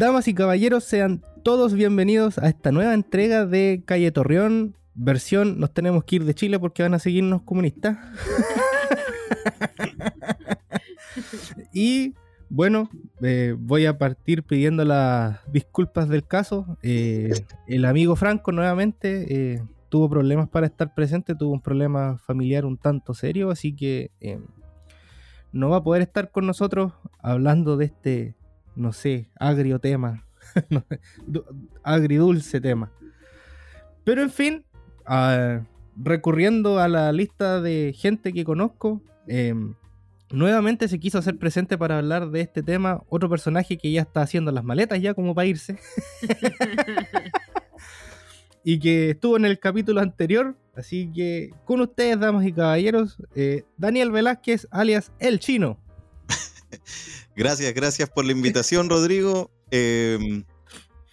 Damas y caballeros, sean todos bienvenidos a esta nueva entrega de Calle Torreón. Versión, nos tenemos que ir de Chile porque van a seguirnos comunistas. y bueno, eh, voy a partir pidiendo las disculpas del caso. Eh, el amigo Franco nuevamente eh, tuvo problemas para estar presente, tuvo un problema familiar un tanto serio, así que no va a poder estar con nosotros hablando de este, no sé, agrio tema, agridulce tema. Pero en fin, ah, recurriendo a la lista de gente que conozco, em, nuevamente se quiso hacer presente para hablar de este tema otro personaje que ya está haciendo las maletas ya como para irse. y que estuvo en el capítulo anterior. Así que con ustedes, damas y caballeros, eh, Daniel Velázquez, alias El Chino. gracias, gracias por la invitación, Rodrigo. Em,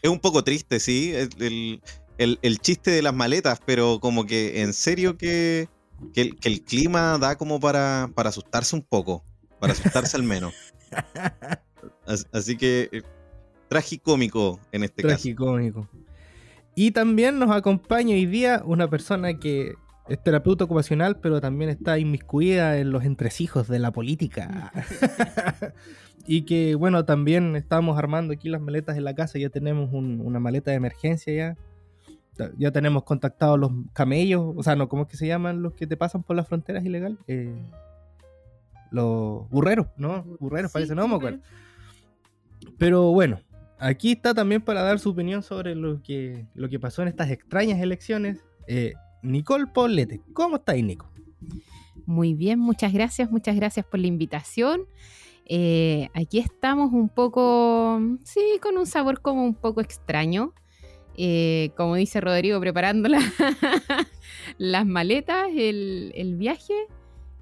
es un poco triste, sí, el, chiste de las maletas, pero como que en serio que que el, clima da como para, para asustarse un poco, para asustarse al menos. Así, que eh, tragicómico en este caso. Tragicómico. Y también nos acompaña hoy día una persona que es terapeuta ocupacional, pero también está inmiscuida en los entresijos de la política. y que, bueno, también estamos armando aquí las maletas en la casa, ya tenemos una maleta de emergencia ya ya tenemos contactados los camellos, o sea, no, ¿cómo es que se llaman los que te pasan por las fronteras ilegal? Eh, los burreros, ¿no? Burreros parece, no me Pero bueno, aquí está también para dar su opinión sobre lo que, lo que pasó en estas extrañas elecciones. Eh, Nicole Paulete, ¿cómo estáis, Nico? Muy bien, muchas gracias, muchas gracias por la invitación. Eh, aquí estamos un poco, sí, con un sabor como un poco extraño. Eh, como dice Rodrigo, preparando las maletas, el, viaje,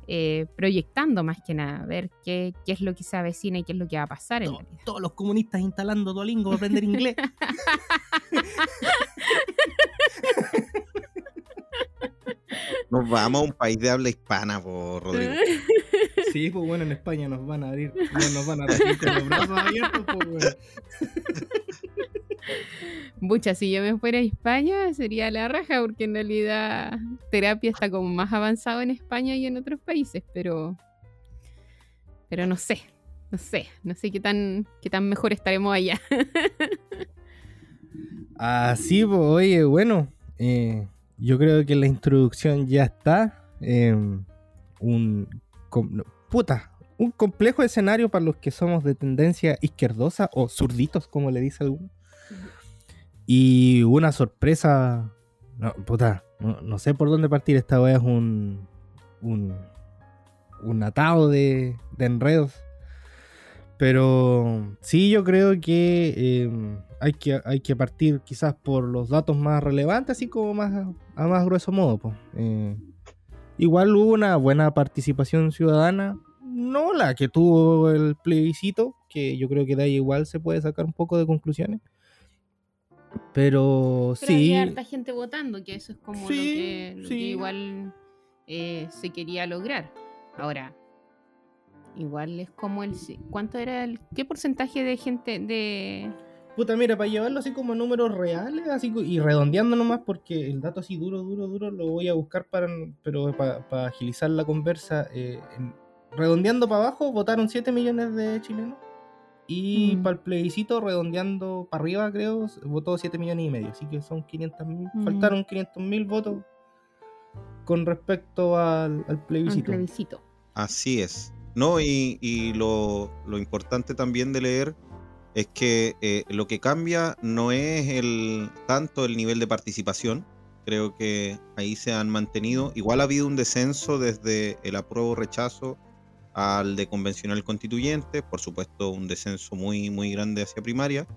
eh, proyectando más que nada, a ver qué, es lo que se avecina y qué es lo que va a pasar en la vida. Todos los comunistas instalando Duolingo para aprender inglés. Nos vamos a un país de habla hispana, por Rodrigo. Sí, pues bueno, en España nos van a abrir, nos van a abrir con los brazos abiertos, pues bueno. Mucha, si yo me fuera a España sería la raja, porque en realidad terapia está como más avanzado en España y en otros países, pero. Pero no sé, no sé, no sé qué tan, qué tan mejor estaremos allá. Así, pues, oye, bueno, eh, yo creo que la introducción ya está. Un. puta, un complejo escenario para los que somos de tendencia izquierdosa o zurditos, como le dice alguno. Y una sorpresa. Puta, no, sé por dónde partir. Esta vez es un. un. un atado de, de enredos. Pero sí, yo creo que, em, hay que hay que partir quizás por los datos más relevantes, así como más a más grueso modo. Pues. igual hubo una buena participación ciudadana, no la que tuvo el plebiscito, que yo creo que de ahí igual se puede sacar un poco de conclusiones. Pero, sí. Hay harta gente votando, que eso es como lo, que, igual eh, se quería lograr. Ahora, igual es como el. ¿Cuánto era el. ¿Qué porcentaje de gente de.? Puta, mira, para llevarlo así como números reales, así y redondeando nomás, porque el dato así duro, duro, duro, lo voy a buscar para, pero para, agilizar la conversa. Eh, redondeando para abajo, votaron 7 millones de chilenos. Y mm. para el plebiscito, redondeando para arriba, creo, votó 7 millones y medio. Así que son 500 mil. Mm. Faltaron 500 mil votos con respecto al, plebiscito. Así es. No, y, lo, importante también de leer es que eh, lo que cambia no es tanto el nivel de participación. Creo que ahí se han mantenido. Igual ha habido un descenso desde el apruebo rechazo al de convencional constituyente, por supuesto un descenso muy, muy grande hacia primaria,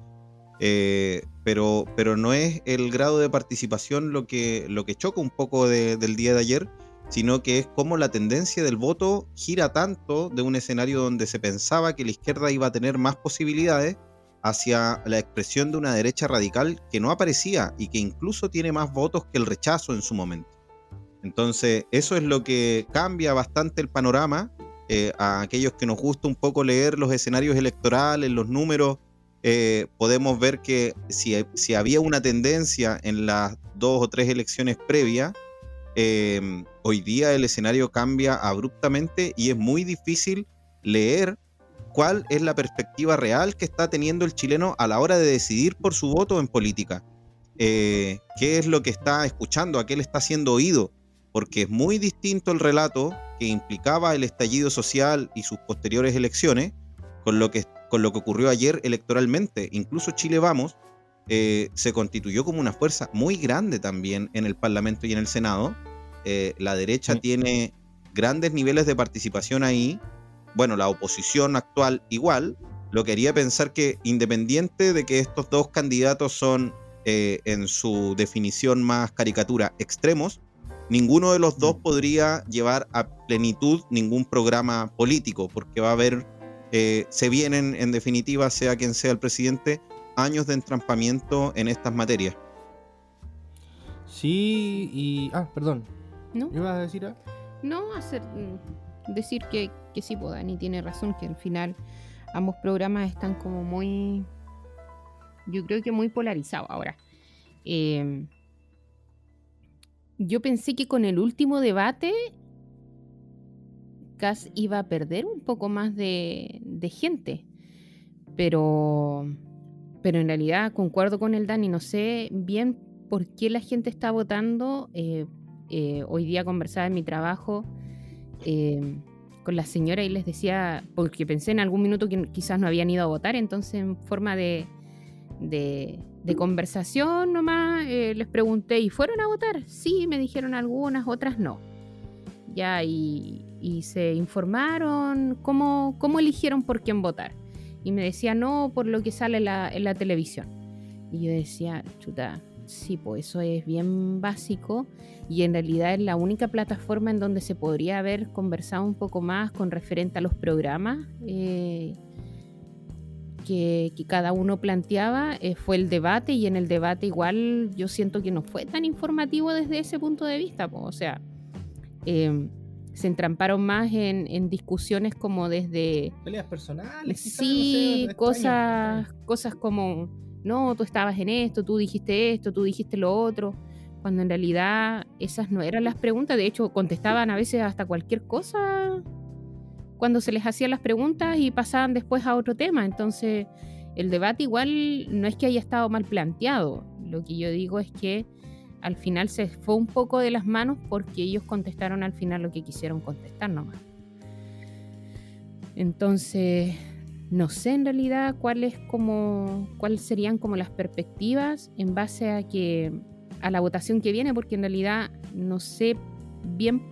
eh, pero, pero no es el grado de participación lo que, lo que choca un poco del día de ayer, sino que es como la tendencia del voto gira tanto de un escenario donde se pensaba que la izquierda iba a tener más posibilidades hacia la expresión de una derecha radical que no aparecía y que incluso tiene más votos que el rechazo en su momento. Entonces, eso es lo que cambia bastante el panorama eh, a aquellos que nos gusta un poco leer los escenarios electorales, los números, eh, podemos ver que si, si, había una tendencia en las dos o tres elecciones previas, eh, hoy día el escenario cambia abruptamente y es muy difícil leer cuál es la perspectiva real que está teniendo el chileno a la hora de decidir por su voto en política. Eh, qué es lo que está escuchando, a qué le está siendo oído, porque es muy distinto el relato que implicaba el estallido social y sus posteriores elecciones con lo que, con lo que ocurrió ayer electoralmente. Incluso Chile Vamos eh, se constituyó como una fuerza muy grande también en el Parlamento y en el Senado. Eh, la derecha tiene grandes niveles de participación ahí. Bueno, la oposición actual igual. Lo quería pensar que independiente de que estos dos candidatos son eh, en su definición más caricatura extremos, ninguno de los dos mm. podría llevar a plenitud ningún programa político, porque va a haber, eh, se vienen en definitiva, sea quien sea el presidente, años de entrampamiento en estas materias. Sí, y... Ah, perdón. ¿No? ¿Ibas a decir algo? No, hacer, mm, decir que, sí, pues Dani tiene razón, que al final ambos programas están como muy... Yo creo que muy polarizados ahora. Eh, yo pensé que con el último debate Cass iba a perder un poco más de, gente. Pero, pero en realidad concuerdo con el Dani, no sé bien por qué la gente está votando. Eh, eh, hoy día conversaba en mi trabajo con la señora y les decía, porque pensé en algún minuto que quizás no habían ido a votar, entonces en forma de, de conversación nomás, eh, les pregunté, ¿y fueron a votar? Sí, me dijeron algunas, otras no. Ya, y, se informaron cómo, cómo, eligieron por quién votar. Y me decía, no, por lo que sale en la televisión. Y yo decía, chuta, sí, pues eso es bien básico y en realidad es la única plataforma en donde se podría haber conversado un poco más con referente a los programas. Eh, que, cada uno planteaba eh, fue el debate y en el debate igual yo siento que no fue tan informativo desde ese punto de vista. o sea, em, se entramparon más en, discusiones como desde... Peleas personales. Sí, cosas, cosas como, no, tú estabas en esto, tú dijiste esto, tú dijiste lo otro, cuando en realidad esas no eran las preguntas, de hecho contestaban a veces hasta cualquier cosa cuando se les hacían las preguntas y pasaban después a otro tema. Entonces, el debate igual no es que haya estado mal planteado. Lo que yo digo es que al final se fue un poco de las manos porque ellos contestaron al final lo que quisieron contestar nomás. Entonces, no sé en realidad cuáles como cuáles serían como las perspectivas en base a que a la votación que viene porque en realidad no sé bien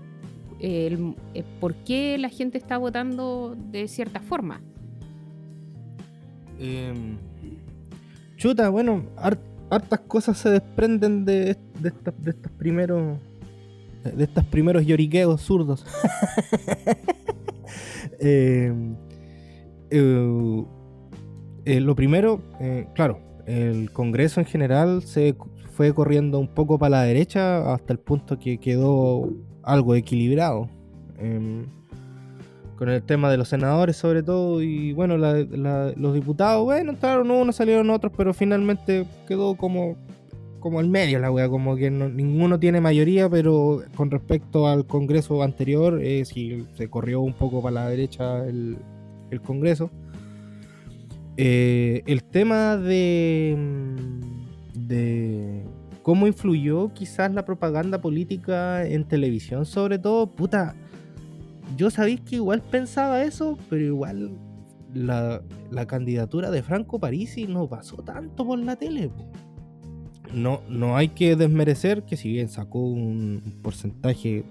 el, eh, por qué la gente está votando de cierta forma. Em, chuta, bueno, hartas cosas se desprenden de, de, de estos primeros de estos primeros lloriqueos zurdos. Eh, eh, lo primero, claro, el Congreso en general se fue corriendo un poco para la derecha hasta el punto que quedó algo equilibrado. Em, con el tema de los senadores sobre todo y bueno, los diputados, bueno, entraron unos, salieron otros, pero finalmente quedó como, como al medio la wea, como que ninguno tiene mayoría, pero con respecto al Congreso anterior, eh, sí se corrió un poco para la derecha el, el Congreso. Eh, el tema de, de cómo influyó quizás la propaganda política en televisión, sobre todo, puta, yo sabéis que igual pensaba eso, pero igual la, candidatura de Franco Parisi no pasó tanto por la tele. No, no hay que desmerecer que si bien sacó un, porcentaje,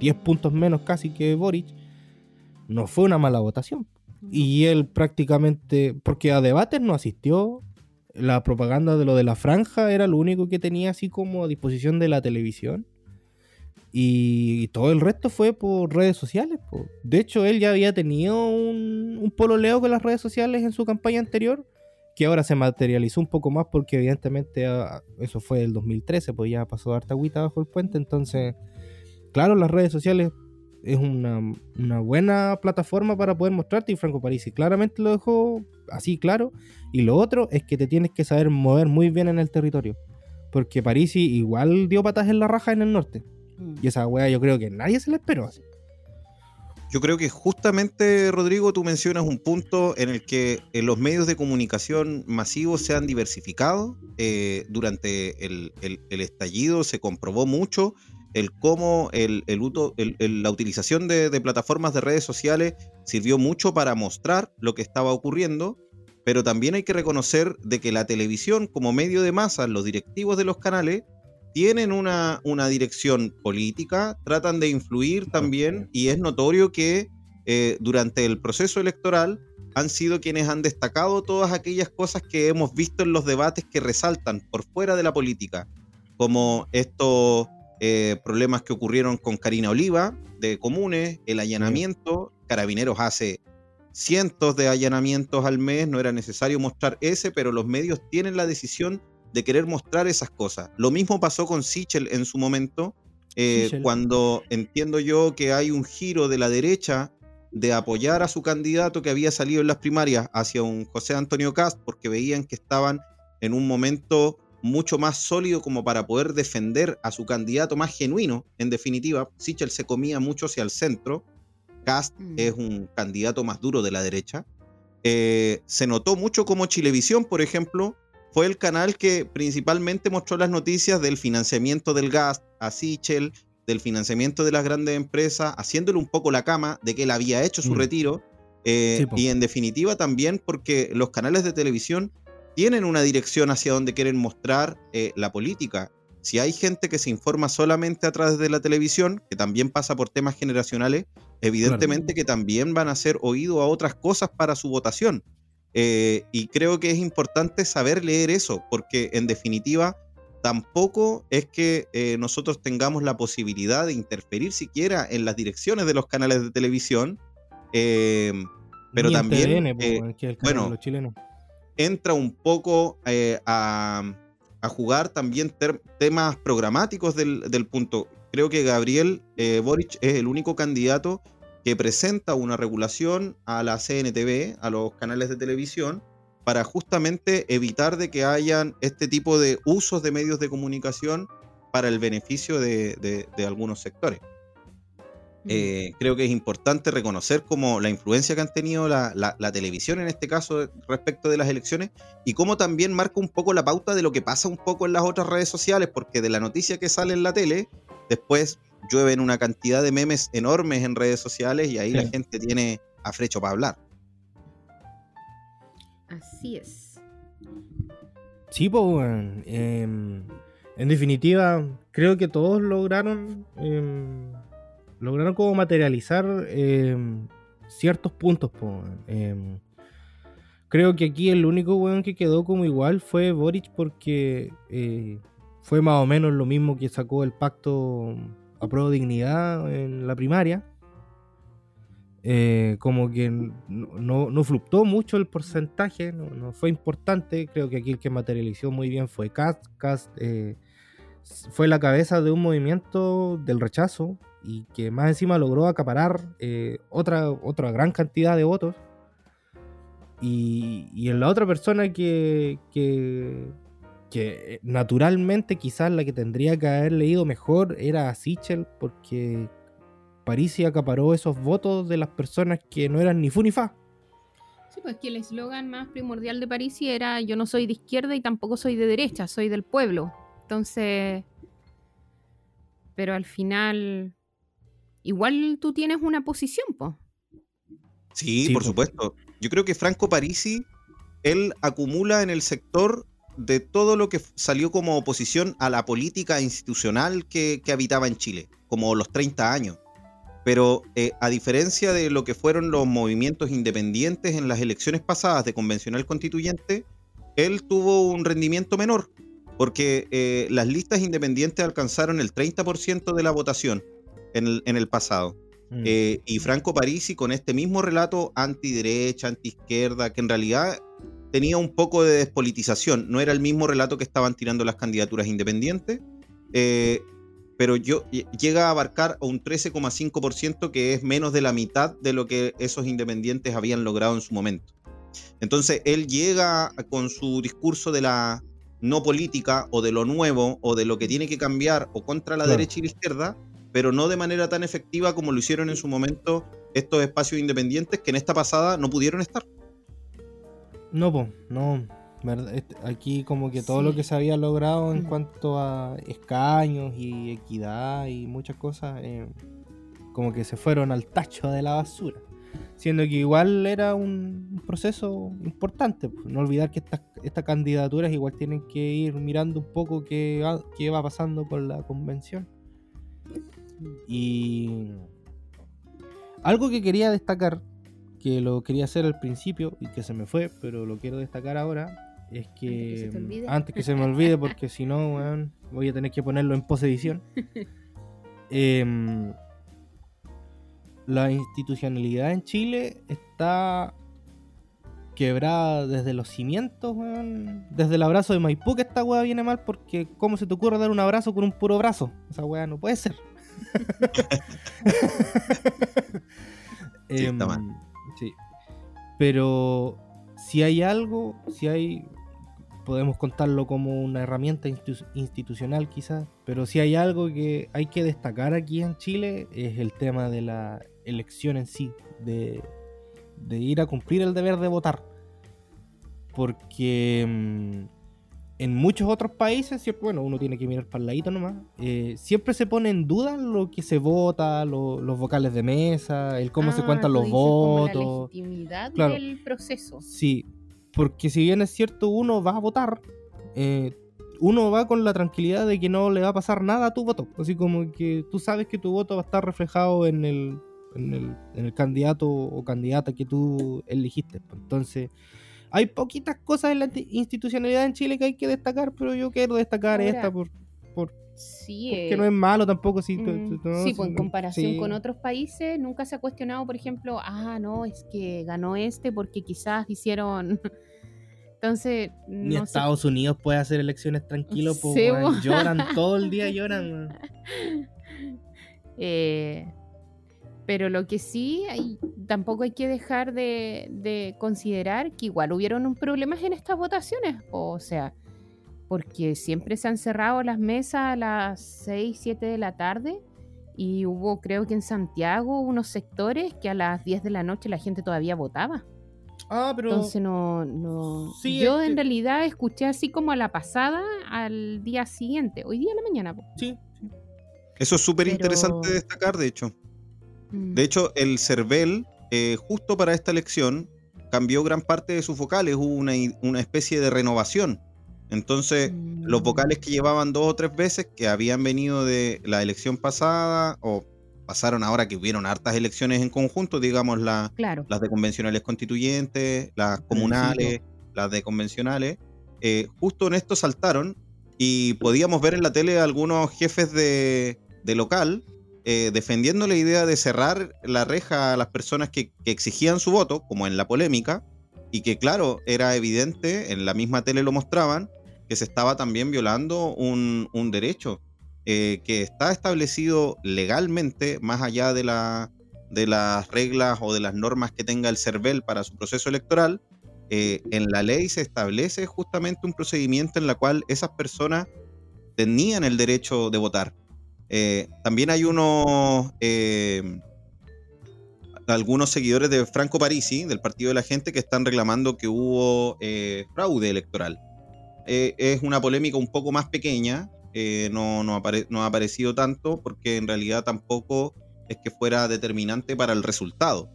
10 puntos menos casi que Boric, no fue una mala votación. Y él prácticamente, porque a debates no asistió, la propaganda de lo de la franja era lo único que tenía así como a disposición de la televisión. Y todo el resto fue por redes sociales. De hecho, él ya había tenido un, un pololeo con las redes sociales en su campaña anterior, que ahora se materializó un poco más porque evidentemente ah, eso fue el 2013, pues ya pasó harta agüita bajo el puente. Entonces, claro, las redes sociales es una, una, buena plataforma para poder mostrarte y Franco Parisi claramente lo dejó así claro. Y lo otro es que te tienes que saber mover muy bien en el territorio. Porque Parisi igual dio patas en la raja en el norte. Mm. Y esa wea yo creo que nadie se la esperó así. Yo creo que justamente, Rodrigo, tú mencionas un punto en el que eh, los medios de comunicación masivos se han diversificado. Eh, durante el, estallido se comprobó mucho el cómo el, la utilización de, de, plataformas de redes sociales sirvió mucho para mostrar lo que estaba ocurriendo, pero también hay que reconocer de que la televisión como medio de masa, los directivos de los canales, tienen una, una dirección política, tratan de influir también y es notorio que eh, durante el proceso electoral han sido quienes han destacado todas aquellas cosas que hemos visto en los debates que resaltan por fuera de la política, como estos eh, problemas que ocurrieron con Karina Oliva de Comunes, el allanamiento, Carabineros hace cientos de allanamientos al mes, no era necesario mostrar ese, pero los medios tienen la decisión de querer mostrar esas cosas. Lo mismo pasó con Sichel en su momento, eh, cuando entiendo yo que hay un giro de la derecha de apoyar a su candidato que había salido en las primarias hacia un José Antonio Cast, porque veían que estaban en un momento mucho más sólido como para poder defender a su candidato más genuino. En definitiva, Sichel se comía mucho hacia el centro. Cast mm. es un candidato más duro de la derecha. Eh, se notó mucho como Chilevisión, por ejemplo, fue el canal que principalmente mostró las noticias del financiamiento del gas a Sichel, del financiamiento de las grandes empresas, haciéndole un poco la cama de que él había hecho su mm. retiro. Eh, y en definitiva también porque los canales de televisión tienen una dirección hacia donde quieren mostrar eh, la política. Si hay gente que se informa solamente a través de la televisión, que también pasa por temas generacionales, evidentemente que también van a ser oído a otras cosas para su votación. Eh, y creo que es importante saber leer eso, porque en definitiva tampoco es que eh, nosotros tengamos la posibilidad de interferir siquiera en las direcciones de los canales de televisión, eh, pero también, bueno, entra un poco a, jugar también temas programáticos del, punto. Creo que Gabriel Boric es el único candidato que presenta una regulación a la CNTV, a los canales de televisión, para justamente evitar de que hayan este tipo de usos de medios de comunicación para el beneficio de, algunos sectores. Eh, creo que es importante reconocer como la influencia que han tenido la, la, televisión en este caso respecto de las elecciones y cómo también marca un poco la pauta de lo que pasa un poco en las otras redes sociales, porque de la noticia que sale en la tele, después llueven una cantidad de memes enormes en redes sociales y ahí la gente tiene afrecho para hablar. Así es. Sí, pues, en definitiva, creo que todos lograron em, lograron como materializar em, ciertos puntos. creo que aquí el único weón que quedó como igual fue Boric porque eh, fue más o menos lo mismo que sacó el pacto aprobó dignidad en la primaria. Eh, como que no, no, fluctuó mucho el porcentaje, no, fue importante. Creo que aquí el que materializó muy bien fue Cast. Cast eh, fue la cabeza de un movimiento del rechazo y que más encima logró acaparar eh, otra, otra gran cantidad de votos. Y, y en la otra persona que, que, que naturalmente quizás la que tendría que haber leído mejor era Sichel, porque Parisi acaparó esos votos de las personas que no eran ni fu ni fa. Sí, pues que el eslogan más primordial de Parisi era yo no soy de izquierda y tampoco soy de derecha, soy del pueblo. Entonces, pero al final, igual tú tienes una posición, po. Sí, por supuesto. Yo creo que Franco Parisi, él acumula en el sector de todo lo que salió como oposición a la política institucional que, habitaba en Chile, como los 30 años. Pero eh, a diferencia de lo que fueron los movimientos independientes en las elecciones pasadas de convencional constituyente, él tuvo un rendimiento menor, porque eh, las listas independientes alcanzaron el 30% de la votación en el, pasado. Mm. Eh, y Franco Parisi con este mismo relato antiderecha, antiizquierda, que en realidad tenía un poco de despolitización, no era el mismo relato que estaban tirando las candidaturas independientes. Eh, pero yo, llega a abarcar un 13,5% que es menos de la mitad de lo que esos independientes habían logrado en su momento. Entonces él llega con su discurso de la no política o de lo nuevo o de lo que tiene que cambiar o contra la derecha y la izquierda, pero no de manera tan efectiva como lo hicieron en su momento estos espacios independientes que en esta pasada no pudieron estar. No, pues, no. Este, aquí como que todo lo que se había logrado en mm. cuanto a escaños y equidad y muchas cosas, eh, como que se fueron al tacho de la basura. Siendo que igual era un proceso importante. Pues, no olvidar que estas, estas candidaturas igual tienen que ir mirando un poco qué, qué va pasando con la convención. Y algo que quería destacar, que lo quería hacer al principio y que se me fue, pero lo quiero destacar ahora, es que antes que se, me olvide, porque si no, voy a tener que ponerlo en posedición. Em, la institucionalidad en Chile está quebrada desde los cimientos, Desde el abrazo de Maipú que esta weá viene mal porque ¿cómo se te ocurre dar un abrazo con un puro brazo? Esa weá no puede ser. sí, está mal. Em, sí. Pero si hay algo, si hay podemos contarlo como una herramienta institucional quizás, pero si hay algo que hay que destacar aquí en Chile es el tema de la elección en sí, de, ir a cumplir el deber de votar. Porque mm, en muchos otros países, bueno, uno tiene que mirar para el ladito nomás, eh, siempre se pone en duda lo que se vota, los vocales de mesa, el cómo se ah, cuentan los votos. la legitimidad del proceso. Sí, porque si bien es cierto, uno va a votar, eh, uno va con la tranquilidad de que no le va a pasar nada a tu voto. Así como que tú sabes que tu voto va a estar reflejado en el, en el, candidato o candidata que tú elegiste. Entonces, hay poquitas cosas en la institucionalidad en Chile que hay que destacar, pero yo quiero destacar esta por, por sí, porque eh, no es malo tampoco. Si, mm, sí, pues en comparación con otros países, nunca se ha cuestionado, por ejemplo, ah, no, es que ganó este porque quizás hicieron entonces. Ni Estados Unidos puede hacer elecciones tranquilos, pues lloran todo el día, lloran. Eh, pero lo que sí, hay, tampoco hay que dejar de, considerar que igual hubieron problemas en estas votaciones. O sea, porque siempre se han cerrado las mesas a las 6, 7 de la tarde. Y hubo, creo que en Santiago, unos sectores que a las 10 de la noche la gente todavía votaba. Ah, pero. Entonces no. no... Yo en realidad escuché así como a la pasada al día siguiente, hoy día en la mañana. Sí, Eso es súper interesante destacar, de hecho. Mm. De hecho, el CERVEL, eh, justo para esta elección, cambió gran parte de sus vocales, hubo una, una especie de renovación. Entonces, los mm. vocales que llevaban dos o tres veces, que habían venido de la elección pasada, o pasaron ahora que hubieron hartas elecciones en conjunto, digamos, las de convencionales constituyentes, las comunales, las de convencionales, eh, justo en esto saltaron y podíamos ver en la tele a algunos jefes de, local eh, defendiendo la idea de cerrar la reja a las personas que, exigían su voto, como en la polémica, y que claro, era evidente, en la misma tele lo mostraban, que se estaba también violando un, derecho. Eh, que está establecido legalmente, más allá de las reglas o de las normas que tenga el CERVEL para su proceso electoral, eh, en la ley se establece justamente un procedimiento en la cual esas personas tenían el derecho de votar. Eh, también hay unos algunos seguidores de Franco Parisi, del Partido de la Gente, que están reclamando que hubo fraude electoral. es una polémica un poco más pequeña, eh, no, no, ha aparecido tanto porque en realidad tampoco es que fuera determinante para el resultado.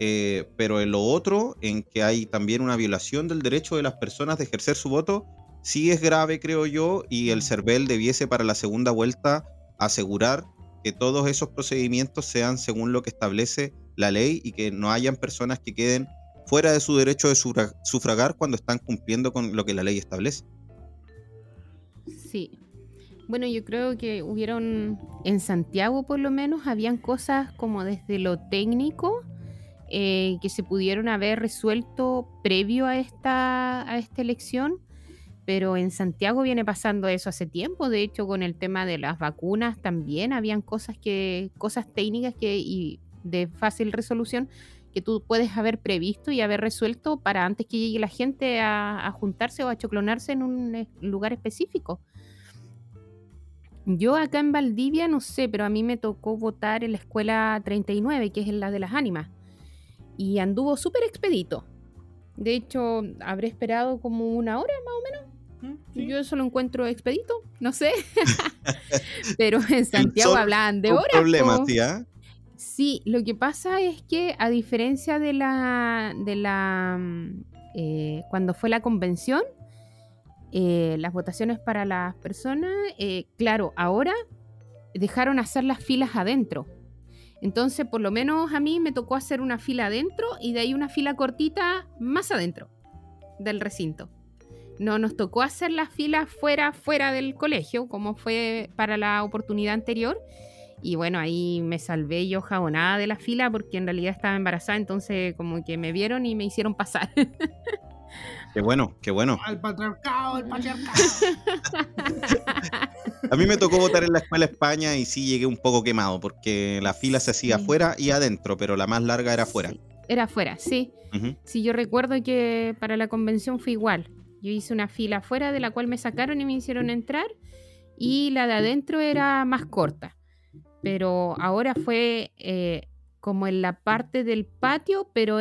Eh, pero en lo otro, en que hay también una violación del derecho de las personas de ejercer su voto, sí es grave, creo yo, y el CERVEL debiese para la segunda vuelta asegurar que todos esos procedimientos sean según lo que establece la ley y que no hayan personas que queden fuera de su derecho de sufragar cuando están cumpliendo con lo que la ley establece. Sí, bueno, yo creo que hubieron, en Santiago por lo menos, habían cosas como desde lo técnico eh, que se pudieron haber resuelto previo a esta, a esta elección, pero en Santiago viene pasando eso hace tiempo. De hecho, con el tema de las vacunas también habían cosas que, cosas técnicas que y de fácil resolución que tú puedes haber previsto y haber resuelto para antes que llegue la gente a, juntarse o a choclonarse en un eh, lugar específico. Yo acá en Valdivia no sé, pero a mí me tocó votar en la escuela 39, que es la de las ánimas. Y anduvo súper expedito. De hecho, habré esperado como una hora más o menos yo eso lo encuentro expedito, no sé. Pero en Santiago hablaban de horas. problema, tía. Sí, lo que pasa es que a diferencia de la. de la. Mm, eh, cuando fue la convención, eh, las votaciones para las personas, eh, claro, ahora dejaron hacer las filas adentro. Entonces, por lo menos a mí me tocó hacer una fila adentro y de ahí una fila cortita más adentro del recinto. No nos tocó hacer las filas fuera, fuera del colegio, como fue para la oportunidad anterior. Y bueno, ahí me salvé yo jabonada de la fila porque en realidad estaba embarazada, entonces como que me vieron y me hicieron pasar. Qué bueno, qué bueno. Al patriarcado, al patriarcado. A mí me tocó votar en la escuela España y sí llegué un poco quemado porque la fila se hacía afuera y adentro, pero la más larga era afuera. era afuera, sí. Sí, yo recuerdo que para la convención fue igual. Yo hice una fila afuera de la cual me sacaron y me hicieron entrar y la de adentro era más corta. Pero ahora fue eh, como en la parte del patio, pero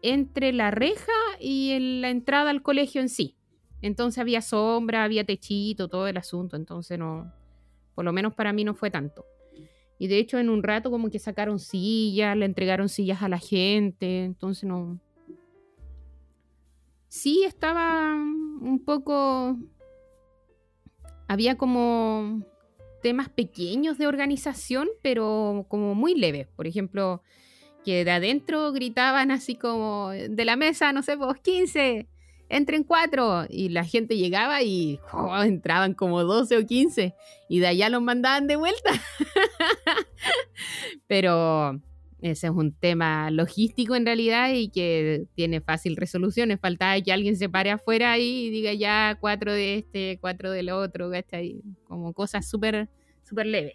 entre la reja y en la entrada al colegio en sí. Entonces había sombra, había techito, todo el asunto. Entonces no, por lo menos para mí no fue tanto. Y de hecho en un rato como que sacaron sillas, le entregaron sillas a la gente. Entonces no, sí estaba un poco... Había como temas pequeños de organización, pero como muy leves. Por ejemplo, que de adentro gritaban así como de la mesa, no sé, pues 15, entren cuatro. Y la gente llegaba y oh, entraban como 12 o 15. Y de allá los mandaban de vuelta. pero ese es un tema logístico en realidad y que tiene fácil resolución. Es falta que alguien se pare afuera y diga ya cuatro de este, cuatro del otro, ¿cachai? Como cosas súper súper leves.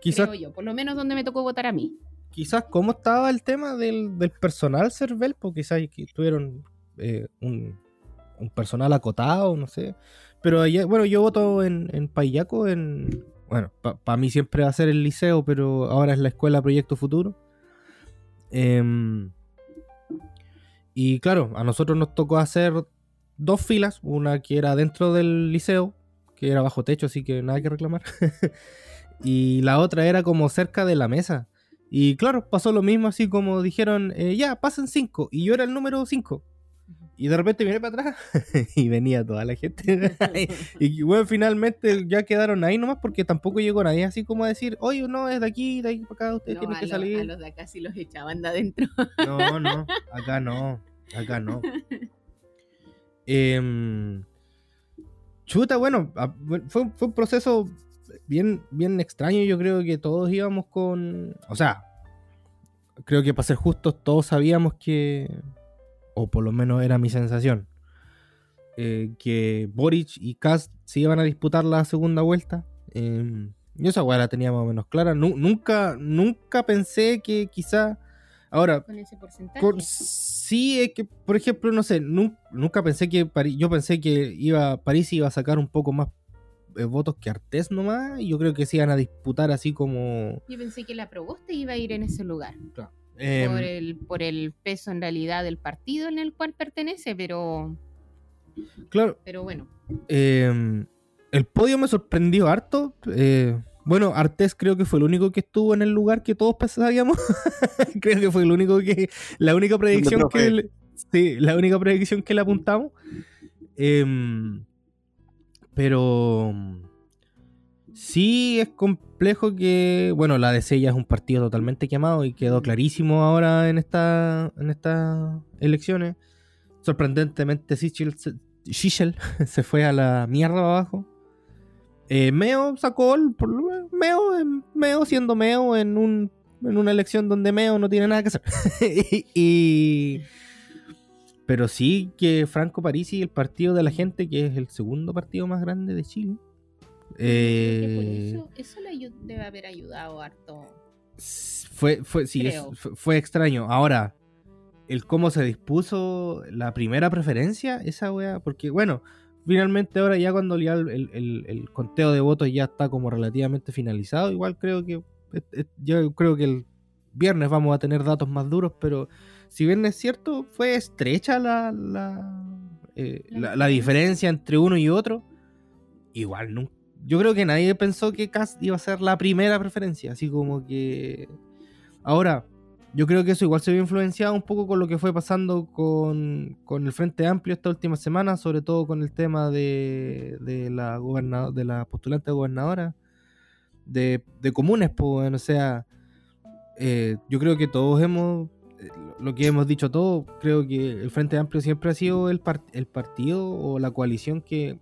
Quizás, yo, por lo menos donde me tocó votar a mí. Quizás cómo estaba el tema del, del personal CERVEL, porque quizás tuvieron eh, un, personal acotado, no sé. Pero bueno, yo voto en, en Payaco, en, bueno, para mí siempre va a ser el liceo, pero ahora es la escuela Proyecto Futuro. Em, y claro, a nosotros nos tocó hacer dos filas, una que era dentro del liceo, que era bajo techo, así que nada que reclamar. y la otra era como cerca de la mesa. Y claro, pasó lo mismo, así como dijeron, eh, ya, pasen cinco. Y yo era el número cinco. Y de repente viene para atrás y venía toda la gente. y bueno, finalmente ya quedaron ahí nomás porque tampoco llegó nadie así como a decir, oye, no, es de aquí, de aquí para acá, ustedes tienen que salir. A los de acá sí los echaban de adentro. no, no, acá no, acá no. Em, chuta, bueno, fue, fue un proceso bien, bien extraño. Yo creo que todos íbamos con. O sea, creo que para ser justos, todos sabíamos que o por lo menos era mi sensación, eh, que Boric y Kast se iban a disputar la segunda vuelta. Eh, yo esa weá la tenía más o menos clara. nunca, nunca pensé que quizá. Ahora, con ese porcentaje. sí, es que, por ejemplo, no sé, nunca pensé que París, yo pensé que iba, París iba a sacar un poco más eh, votos que Artés nomás, y yo creo que se iban a disputar así como. Yo pensé que la Proboste iba a ir en ese lugar. Claro. Em, por, el, por el peso en realidad del partido en el cual pertenece, pero. Claro. Pero bueno. Em, el podio me sorprendió harto. Eh, bueno, Artés creo que fue el único que estuvo en el lugar que todos pensábamos. creo que fue el único que. La única predicción que. Le, sí, la única predicción que le apuntamos. Em, pero. Sí, es complejo que, bueno, la DC ya es un partido totalmente quemado y quedó clarísimo ahora en, esta, en estas elecciones. Sorprendentemente, Sichel se, fue a la mierda abajo. Eh, Meo sacó el, Meo, Meo siendo Meo en, un, en una elección donde Meo no tiene nada que hacer. y, pero sí que Franco Parisi, el partido de la gente, que es el segundo partido más grande de Chile. Eh, eso, eso, le debe haber ayudado harto. Fue, fue, sí, fue, extraño. Ahora, el cómo se dispuso la primera preferencia, esa wea, porque bueno, finalmente ahora ya cuando ya el, el, conteo de votos ya está como relativamente finalizado, igual creo que yo creo que el viernes vamos a tener datos más duros, pero si bien es cierto, fue estrecha la, la, eh, la, diferencia entre uno y otro, igual no, yo creo que nadie pensó que Cast iba a ser la primera preferencia, así como que... Ahora, yo creo que eso igual se vio influenciado un poco con lo que fue pasando con, con el Frente Amplio esta última semana, sobre todo con el tema de, de la, de la postulante gobernadora de, de comunes, pues, o sea, eh, yo creo que todos hemos, eh, lo que hemos dicho todos, creo que el Frente Amplio siempre ha sido el, el partido o la coalición que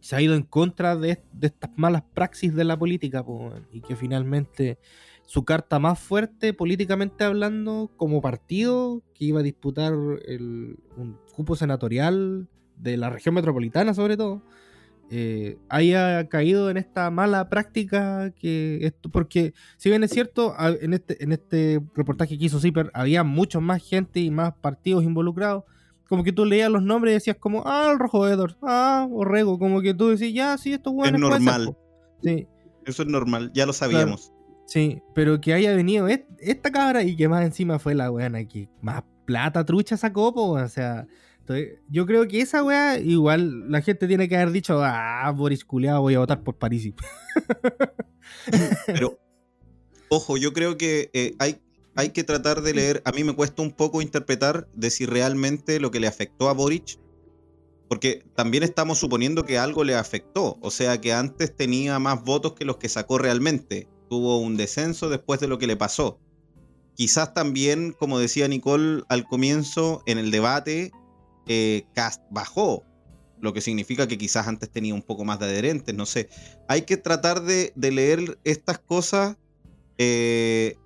se ha ido en contra de, estas malas praxis de la política y que finalmente su carta más fuerte políticamente hablando como partido que iba a disputar un cupo senatorial de la región metropolitana sobre todo eh, haya caído en esta mala práctica que esto, porque si bien es cierto, en este, en este reportaje que hizo Zipper había mucho más gente y más partidos involucrados, como que tú leías los nombres y decías como, ah, el Rojo Edwards, ah, Orrego, como que tú decías, ya, sí, esto bueno. Es normal. sí. Eso es normal, ya lo sabíamos. Sí, pero que haya venido esta cabra y que más encima fue la buena que más plata trucha sacó, o sea, yo creo que esa weá, igual la gente tiene que haber dicho, ah, Boris Culeado, voy a votar por París. Pero, ojo, yo creo que eh, hay, hay que tratar de leer. A mí me cuesta un poco interpretar de si realmente lo que le afectó a Boric, porque también estamos suponiendo que algo le afectó, o sea que antes tenía más votos que los que sacó realmente. Tuvo un descenso después de lo que le pasó. Quizás también, como decía Nicole al comienzo, en el debate, eh, Cast bajó, lo que significa que quizás antes tenía un poco más de adherentes, no sé. Hay que tratar de, leer estas cosas. Eh,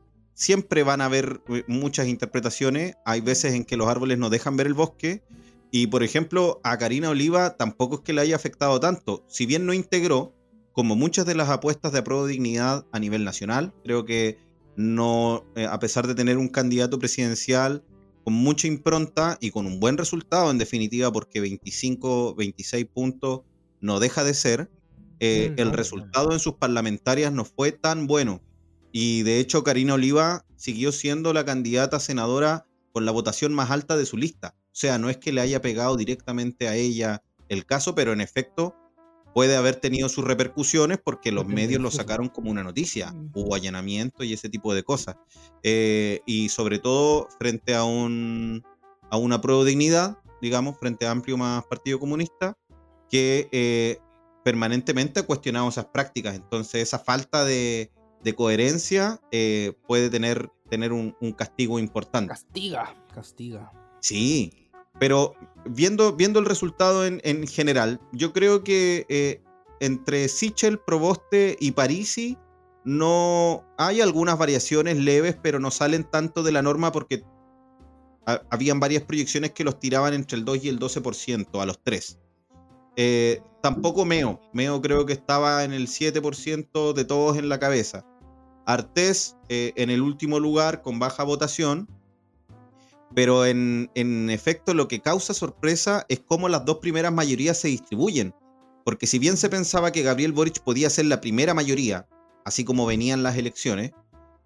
siempre van a haber eh, muchas interpretaciones. Hay veces en que los árboles no dejan ver el bosque. Y por ejemplo, a Karina Oliva tampoco es que le haya afectado tanto. Si bien no integró, como muchas de las apuestas de apruebo dignidad a nivel nacional, creo que no, a pesar de tener un candidato presidencial con mucha impronta y con un buen resultado, en definitiva, porque 25, 26 puntos no deja de ser, eh, mm, el resultado en sus parlamentarias no fue tan bueno. Y de hecho, Karina Oliva siguió siendo la candidata senadora con la votación más alta de su lista. O sea, no es que le haya pegado directamente a ella el caso, pero en efecto puede haber tenido sus repercusiones porque los medios lo sacaron como una noticia. Mm. Hubo allanamiento y ese tipo de cosas. Eh, y sobre todo frente a, un, a una prueba de dignidad, digamos, frente a Amplio más Partido Comunista, que eh, permanentemente ha cuestionado esas prácticas. Entonces esa falta de, coherencia eh, puede tener, tener un, un castigo importante. Castiga, castiga. Sí, pero viendo, viendo el resultado en, general, yo creo que eh, entre Sichel, Proboste y Parisi no hay algunas variaciones leves, pero no salen tanto de la norma porque habían varias proyecciones que los tiraban entre el 2 y el 12% a los tres. Eh, tampoco Meo. Meo creo que estaba en el 7% de todos en la cabeza. Artés eh, en el último lugar con baja votación pero en, efecto lo que causa sorpresa es cómo las dos primeras mayorías se distribuyen. Porque si bien se pensaba que Gabriel Boric podía ser la primera mayoría, así como venían las elecciones, mm.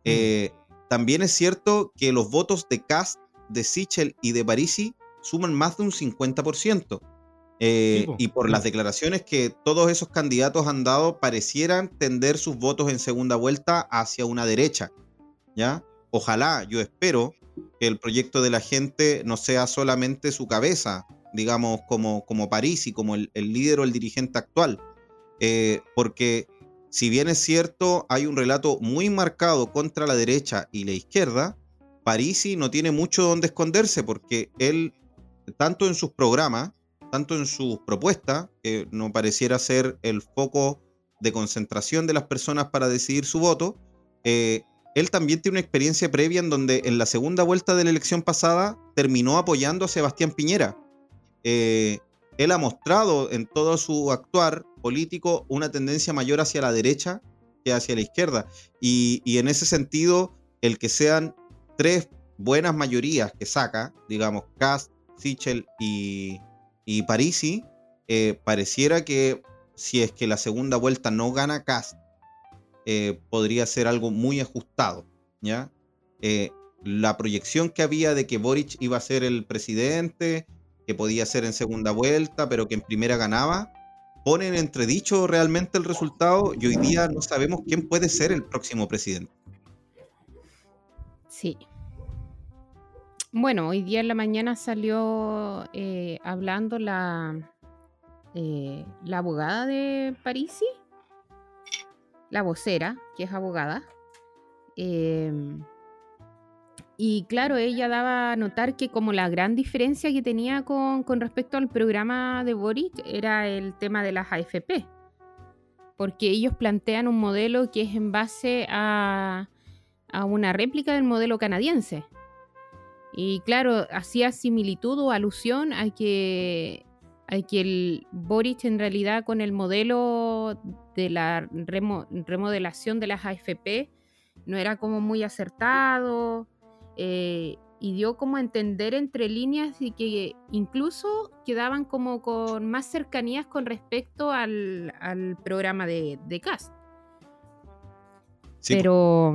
eh, también es cierto que los votos de Cast, de Sichel y de Parisi suman más de un 50%. Eh, y por las declaraciones que todos esos candidatos han dado, parecieran tender sus votos en segunda vuelta hacia una derecha. ¿Ya? Ojalá, yo espero que el proyecto de la gente no sea solamente su cabeza, digamos, como, como París y como el, líder o el dirigente actual. Eh, porque si bien es cierto, hay un relato muy marcado contra la derecha y la izquierda, Parisi no tiene mucho donde esconderse porque él, tanto en sus programas, tanto en sus propuestas, que no pareciera ser el foco de concentración de las personas para decidir su voto, eh, él también tiene una experiencia previa en donde en la segunda vuelta de la elección pasada terminó apoyando a Sebastián Piñera. Eh, él ha mostrado en todo su actuar político una tendencia mayor hacia la derecha que hacia la izquierda. Y, en ese sentido, el que sean tres buenas mayorías que saca, digamos, Cast, Sichel y, y Parisi, eh, pareciera que si es que la segunda vuelta no gana Cast, eh, podría ser algo muy ajustado. ¿ya? Eh, la proyección que había de que Boric iba a ser el presidente, que podía ser en segunda vuelta, pero que en primera ganaba, pone en entredicho realmente el resultado y hoy día no sabemos quién puede ser el próximo presidente. Sí. Bueno, hoy día en la mañana salió eh, hablando la, eh, la abogada de Parisi, la vocera, que es abogada. Em, y claro, ella daba a notar que como la gran diferencia que tenía con, respecto al programa de Boric era el tema de las AFP. Porque ellos plantean un modelo que es en base a, a una réplica del modelo canadiense. Y claro, hacía similitud o alusión a que, a que el Boric en realidad con el modelo de la remodelación de las AFP no era como muy acertado eh, y dio como a entender entre líneas y que incluso quedaban como con más cercanías con respecto al, programa de, de Cast. Pero,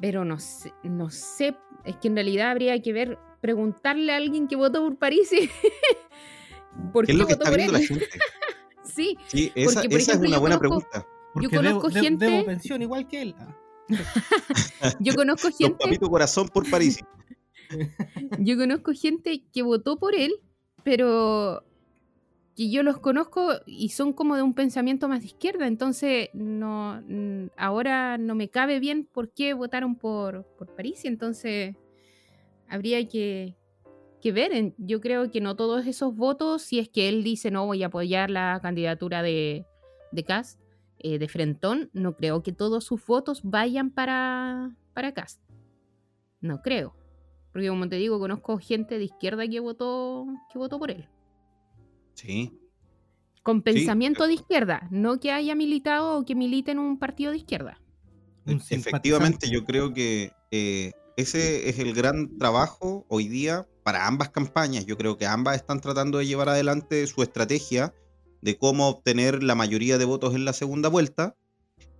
pero no sé, no sé, es que en realidad habría que ver, preguntarle a alguien que votó por París. ¿Por qué, es lo que está viendo la gente? sí, esa, es una buena pregunta. yo conozco gente. Debo pensión igual que él. Ah. Yo conozco gente. corazón por París. Yo conozco gente que votó por él, pero que yo los conozco y son como de un pensamiento más de izquierda, entonces no ahora no me cabe bien por qué votaron por, por París, entonces habría que, que ver. Yo creo que no todos esos votos, si es que él dice no voy a apoyar la candidatura de, de Cast, eh, de Frentón, no creo que todos sus votos vayan para, para Cast. No creo. Porque como te digo, conozco gente de izquierda que votó, que votó por él. Sí. Con pensamiento de izquierda, no que haya militado o que milite en un partido de izquierda. Efectivamente, yo creo que eh, ese es el gran trabajo hoy día para ambas campañas. Yo creo que ambas están tratando de llevar adelante su estrategia de cómo obtener la mayoría de votos en la segunda vuelta,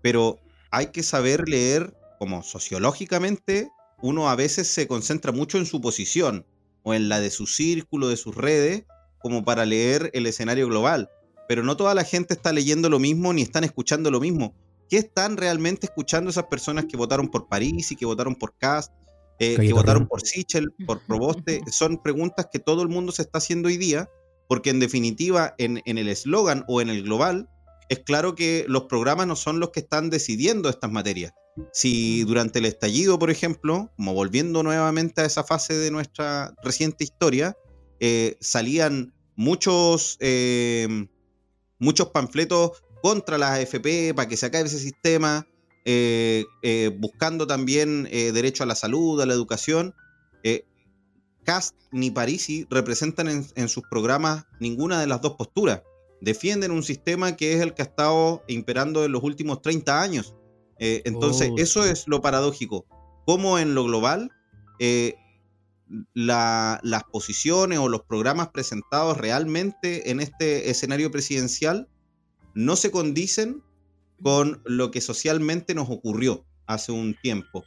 pero hay que saber leer como sociológicamente uno a veces se concentra mucho en su posición o en la de su círculo, de sus redes, como para leer el escenario global. Pero no toda la gente está leyendo lo mismo ni están escuchando lo mismo. ¿Qué están realmente escuchando esas personas que votaron por París y que votaron por Cast, eh, que votaron por Sichel, por Proboste? Son preguntas que todo el mundo se está haciendo hoy día porque en definitiva, en, el eslogan o en el global, es claro que los programas no son los que están decidiendo estas materias. Si durante el estallido, por ejemplo, como volviendo nuevamente a esa fase de nuestra reciente historia, eh, salían muchos, eh, muchos panfletos contra las AFP para que se acabe ese sistema, eh, buscando también derecho a la salud, a la educación. Cast ni Parisi representan en, sus programas ninguna de las dos posturas. Defienden un sistema que es el que ha estado imperando en los últimos 30 años. Eh, entonces, oh, eso es lo paradójico. Como en lo global, eh, las posiciones o los programas presentados realmente en este escenario presidencial no se condicen con lo que socialmente nos ocurrió hace un tiempo.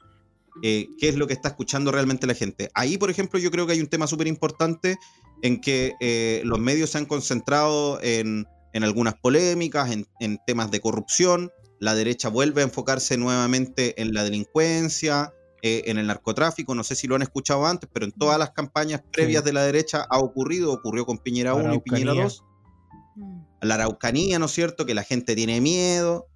Eh, qué es lo que está escuchando realmente la gente. Ahí, por ejemplo, yo creo que hay un tema súper importante en que eh, los medios se han concentrado en, algunas polémicas, en, temas de corrupción, la derecha vuelve a enfocarse nuevamente en la delincuencia, eh, en el narcotráfico, no sé si lo han escuchado antes, pero en todas las campañas previas de la derecha ha ocurrido, ocurrió con Piñera 1 y Piñera 2. Mm. La Araucanía, ¿no es cierto? Que la gente tiene miedo,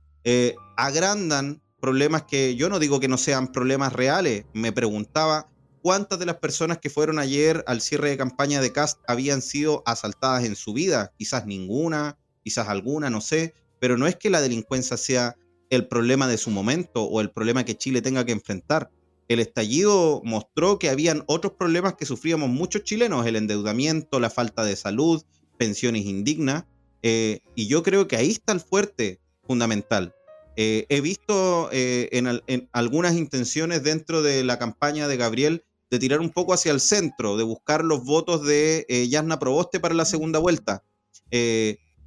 agrandan problemas que yo no digo que no sean problemas reales. Me preguntaba cuántas de las personas que fueron ayer al cierre de campaña de Cast habían sido asaltadas en su vida. Quizás ninguna, quizás alguna, no sé. Pero no es que la delincuencia sea el problema de su momento o el problema que Chile tenga que enfrentar. El estallido mostró que habían otros problemas que sufríamos muchos chilenos, el endeudamiento, la falta de salud, pensiones indignas, eh, y yo creo que ahí está el fuerte fundamental. Eh, he visto eh, en, algunas intenciones dentro de la campaña de Gabriel de tirar un poco hacia el centro, de buscar los votos de Yasna Proboste para la segunda vuelta.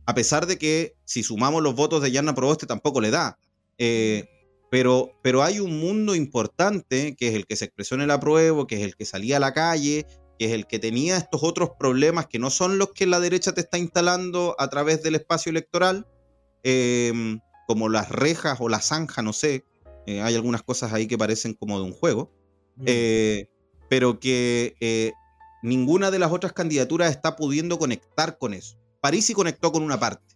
a pesar de que si sumamos los votos de Yasna Proboste tampoco le da. Pero, pero hay un mundo importante que es el que se expresó en el apruebo, que es el que salía a la calle, que es el que tenía estos otros problemas que no son los que la derecha te está instalando a través del espacio electoral, em, como las rejas o la zanja, no sé, eh, hay algunas cosas ahí que parecen como de un juego, mm. eh, pero que eh, ninguna de las otras candidaturas está pudiendo conectar con eso. París sí conectó con una parte.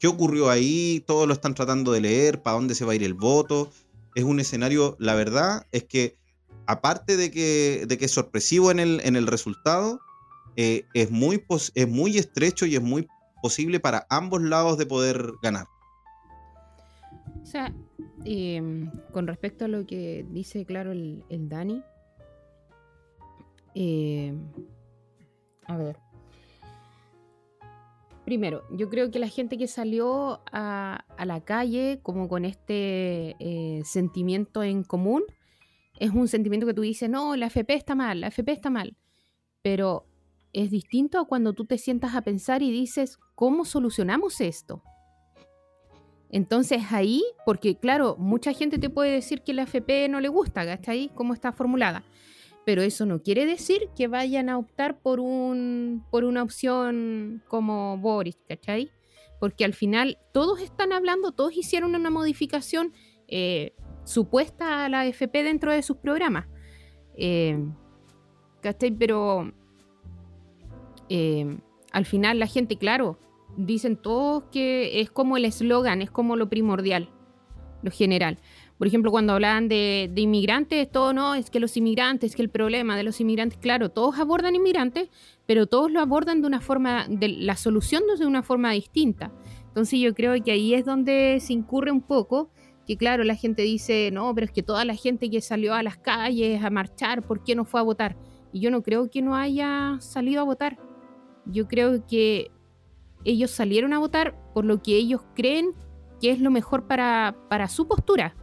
¿Qué ocurrió ahí? Todos lo están tratando de leer, para dónde se va a ir el voto. Es un escenario, la verdad es que aparte de que, de que es sorpresivo en el, en el resultado, eh, es, muy es muy estrecho y es muy posible para ambos lados de poder ganar. O sea, em, con respecto a lo que dice, claro, el, Dani, em, a ver. Primero, yo creo que la gente que salió a, la calle como con este eh, sentimiento en común, es un sentimiento que tú dices, no, la FP está mal, la FP está mal. Pero es distinto a cuando tú te sientas a pensar y dices, ¿cómo solucionamos esto? Entonces ahí, porque claro, mucha gente te puede decir que la FP no le gusta, ahí ¿Cómo está formulada? Pero eso no quiere decir que vayan a optar por, un, por una opción como Boris, ¿cachai? Porque al final todos están hablando, todos hicieron una modificación eh, supuesta a la FP dentro de sus programas. Eh, Pero eh, al final la gente, claro, dicen todos que es como el eslogan, es como lo primordial, lo general. Por ejemplo, cuando hablaban de, inmigrantes, todo no, es que los inmigrantes, que el problema de los inmigrantes, claro, todos abordan inmigrantes, pero todos lo abordan de una forma, de la solución de una forma distinta. Entonces yo creo que ahí es donde se incurre un poco que claro, la gente dice, no, pero es que toda la gente que salió a las calles a marchar, ¿por qué no fue a votar? Y yo no creo que no haya salido a votar. Yo creo que ellos salieron a votar por lo que ellos creen que es lo mejor para, para su postura.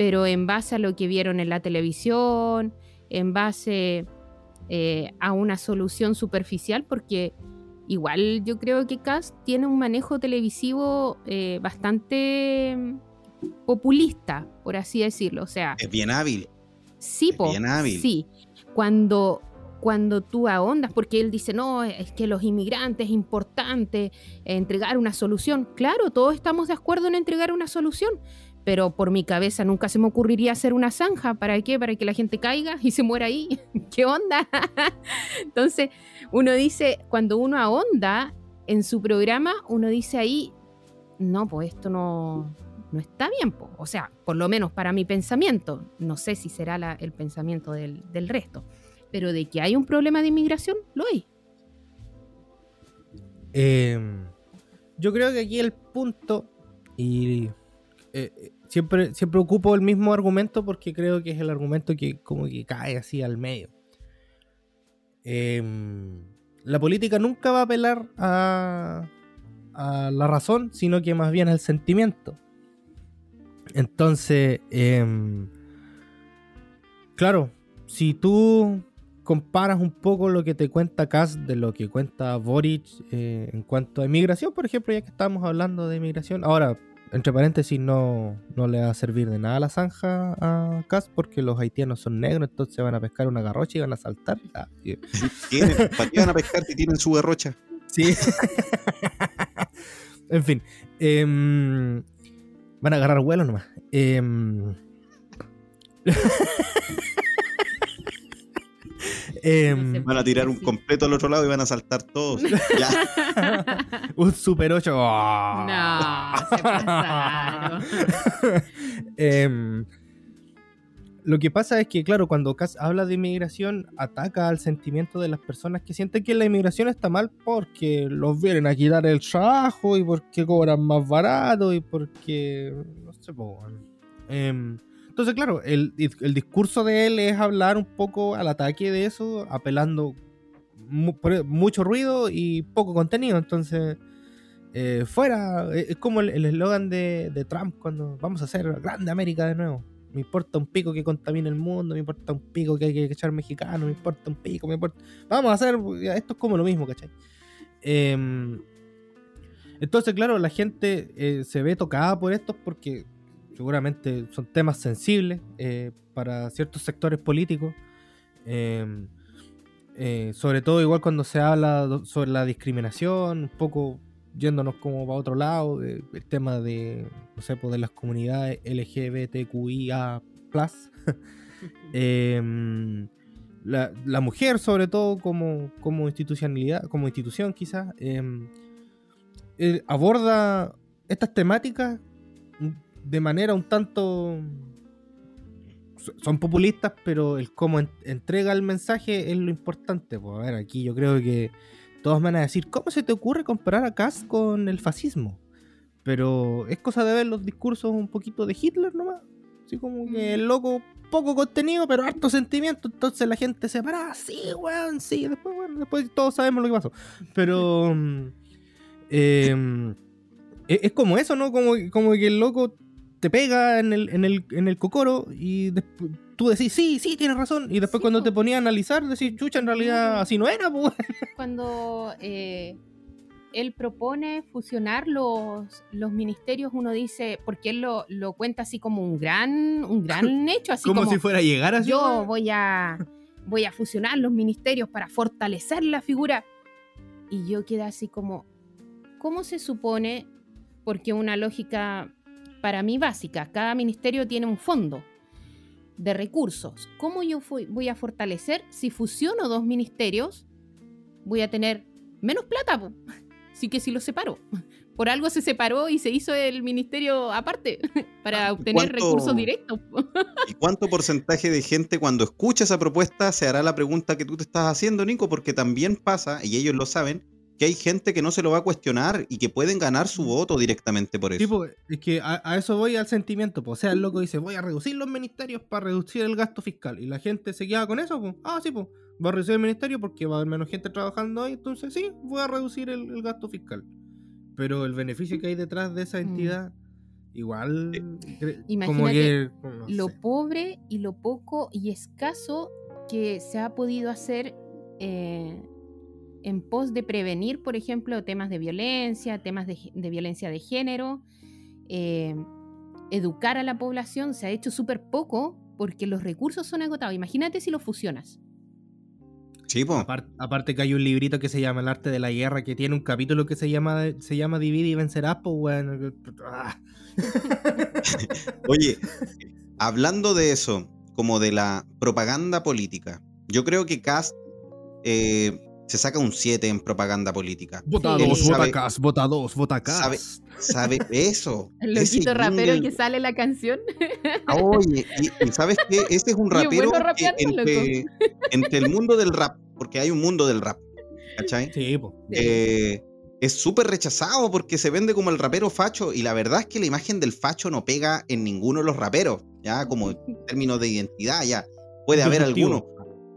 Pero en base a lo que vieron en la televisión, en base eh, a una solución superficial, porque igual yo creo que Cass tiene un manejo televisivo eh, bastante populista, por así decirlo. O sea. Es bien hábil. Sí, bien hábil. Sí. Cuando, cuando tú ahondas, porque él dice, no, es que los inmigrantes es importante entregar una solución. Claro, todos estamos de acuerdo en entregar una solución, pero por mi cabeza nunca se me ocurriría hacer una zanja. ¿Para qué? Para que la gente caiga y se muera ahí. ¿Qué onda? Entonces, uno dice, cuando uno ahonda en su programa, uno dice ahí, no, pues esto no, no está bien. O sea, por lo menos para mi pensamiento, no sé si será el pensamiento del, resto, pero de que hay un problema de inmigración, lo hay. Em, yo creo que aquí el punto, y eh, siempre, siempre ocupo el mismo argumento porque creo que es el argumento que como que cae así al medio. Em, la política nunca va a apelar a, la razón, sino que más bien al sentimiento. Entonces, em, claro, si tú comparas un poco lo que te cuenta Cass de lo que cuenta Boric eh, en cuanto a inmigración, por ejemplo, ya que estamos hablando de inmigración, ahora, entre paréntesis, no, no le va a servir de nada la zanja a Cass porque los haitianos son negros, entonces van a pescar una garrocha y van a saltar. Ah, ¿Para qué van a pescar si tienen su garrocha? Sí. en fin. Eh, Van a agarrar vuelo nomás. Em, van a tirar un completo al otro lado y van a saltar todos. un Super 8. No, se pasaron. Em, Lo que pasa es que, claro, cuando Cass habla de inmigración, ataca al sentimiento de las personas que sienten que la inmigración está mal porque los vienen a quitar el trabajo y porque cobran más barato y porque. No sé, em, entonces, claro, el, el, discurso de él es hablar un poco al ataque de eso, apelando mucho ruido y poco contenido. Entonces, eh, fuera, es como el eslogan de, de Trump cuando vamos a hacer grande América de nuevo. Me importa un pico que contamine el mundo, me importa un pico que hay que echar mexicano, me importa un pico, me importa. Vamos a hacer. Esto es como lo mismo, ¿cachai? Em, entonces, claro, la gente eh, se ve tocada por esto porque seguramente son temas sensibles eh, para ciertos sectores políticos. Em, eh, sobre todo, igual cuando se habla sobre la discriminación, un poco yéndonos como para otro lado, el tema de, no sé, pues de las comunidades LGBTQIA. Em, la, la, mujer, sobre todo, como, como institucionalidad, como institución, quizás, em, aborda estas temáticas de manera un tanto. Son populistas, pero el cómo entrega el mensaje es lo importante. Pues a ver, aquí yo creo que todos van a decir, ¿cómo se te ocurre comparar a Kass con el fascismo? Pero es cosa de ver los discursos un poquito de Hitler nomás. Así como que el loco, poco contenido, pero harto sentimiento. Entonces la gente se para, sí, weón, sí. Después, bueno, después todos sabemos lo que pasó. Pero. eh, es como eso, ¿no? Como, como que el loco te pega en el, en el, en el cocoro y después tú decís, sí, sí, tienes razón. Y después cuando te ponía a analizar, decís, chucha, en realidad así no era. Pues. Cuando eh, él propone fusionar los, los ministerios, uno dice, porque él lo, lo cuenta así como un gran, un gran hecho. Así como, si fuera a llegar así. Yo voy a, voy a fusionar los ministerios para fortalecer la figura. Y yo quedé así como, ¿cómo se supone? Porque una lógica para mí básica, cada ministerio tiene un fondo de recursos. ¿Cómo yo voy a fortalecer si fusiono dos ministerios? Voy a tener menos plata. Así que si los separo. Por algo se separó y se hizo el ministerio aparte para ah, obtener recursos directos. ¿Y cuánto porcentaje de gente cuando escucha esa propuesta se hará la pregunta que tú te estás haciendo, Nico? Porque también pasa, y ellos lo saben, que hay gente que no se lo va a cuestionar y que pueden ganar su voto directamente por eso. Tipo, es que a, eso voy al sentimiento. O sea, el loco dice, voy a reducir los ministerios para reducir el gasto fiscal. Y la gente se queda con eso, pues. Ah, sí, pues. Va a reducir el ministerio porque va a haber menos gente trabajando ahí. Entonces, sí, voy a reducir el, gasto fiscal. Pero el beneficio que hay detrás de esa mm. entidad, igual. Imagínate lo pobre y lo poco y escaso que se ha podido hacer. Eh, en pos de prevenir, por ejemplo, temas de violencia, temas de, violencia de género, eh, educar a la población se ha hecho súper poco porque los recursos son agotados. Imagínate si lo fusionas. Sí, pues. Aparte, que hay un librito que se llama El arte de la guerra, que tiene un capítulo que se llama, se llama Divide y vencerás, pues, bueno. Ah. Oye, hablando de eso, como de la propaganda política, yo creo que Cast eh, se saca un 7 en propaganda política. Vota 2, vota CAS, vota 2, vota CAS. Sabe, eso. El loquito rapero que sale la canción. Ah, oye, y, ¿sabes qué? Ese es un rapero que entre, el mundo del rap, porque hay un mundo del rap, ¿cachai? Sí, eh, es súper rechazado porque se vende como el rapero facho y la verdad es que la imagen del facho no pega en ninguno de los raperos, ya como en términos de identidad, ya puede haber alguno,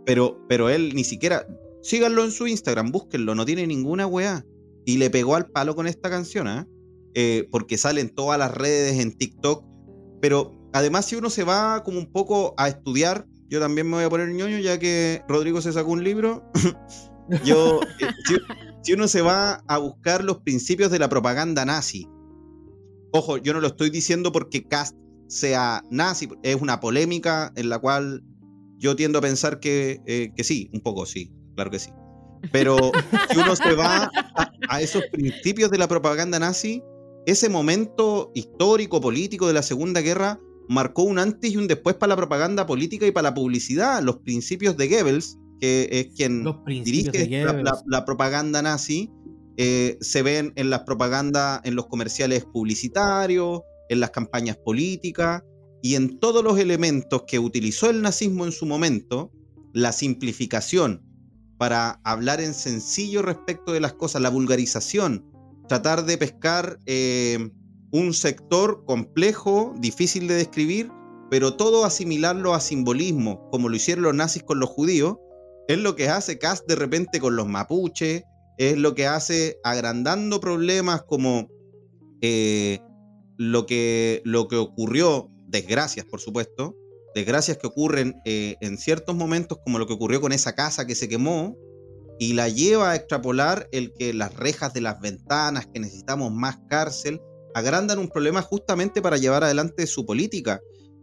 pero, pero él ni siquiera, Síganlo en su Instagram, búsquenlo, no tiene ninguna weá. Y le pegó al palo con esta canción, ¿ah? ¿eh? porque salen todas las redes en TikTok. Pero además, si uno se va como un poco a estudiar, yo también me voy a poner ñoño, ya que Rodrigo se sacó un libro. yo, eh, si, uno se va a buscar los principios de la propaganda nazi, ojo, yo no lo estoy diciendo porque Cast sea nazi, es una polémica en la cual yo tiendo a pensar que, eh, que sí, un poco sí claro que sí. Pero si uno se va a, esos principios de la propaganda nazi, ese momento histórico, político de la Segunda Guerra marcó un antes y un después para la propaganda política y para la publicidad. Los principios de Goebbels, que es quien dirige la, propaganda nazi, eh, se ven en las propagandas, en los comerciales publicitarios, en las campañas políticas. y en todos los elementos que utilizó el nazismo en su momento, la simplificación para hablar en sencillo respecto de las cosas, la vulgarización, tratar de pescar eh, un sector complejo, difícil de describir, pero todo asimilarlo a simbolismo, como lo hicieron los nazis con los judíos, es lo que hace Kast de repente con los mapuches, es lo que hace agrandando problemas como eh, lo, que, lo que ocurrió, desgracias por supuesto, desgracias que ocurren eh, en ciertos momentos, como lo que ocurrió con esa casa que se quemó, y la lleva a extrapolar el que las rejas de las ventanas, que necesitamos más cárcel, agrandan un problema justamente para llevar adelante su política.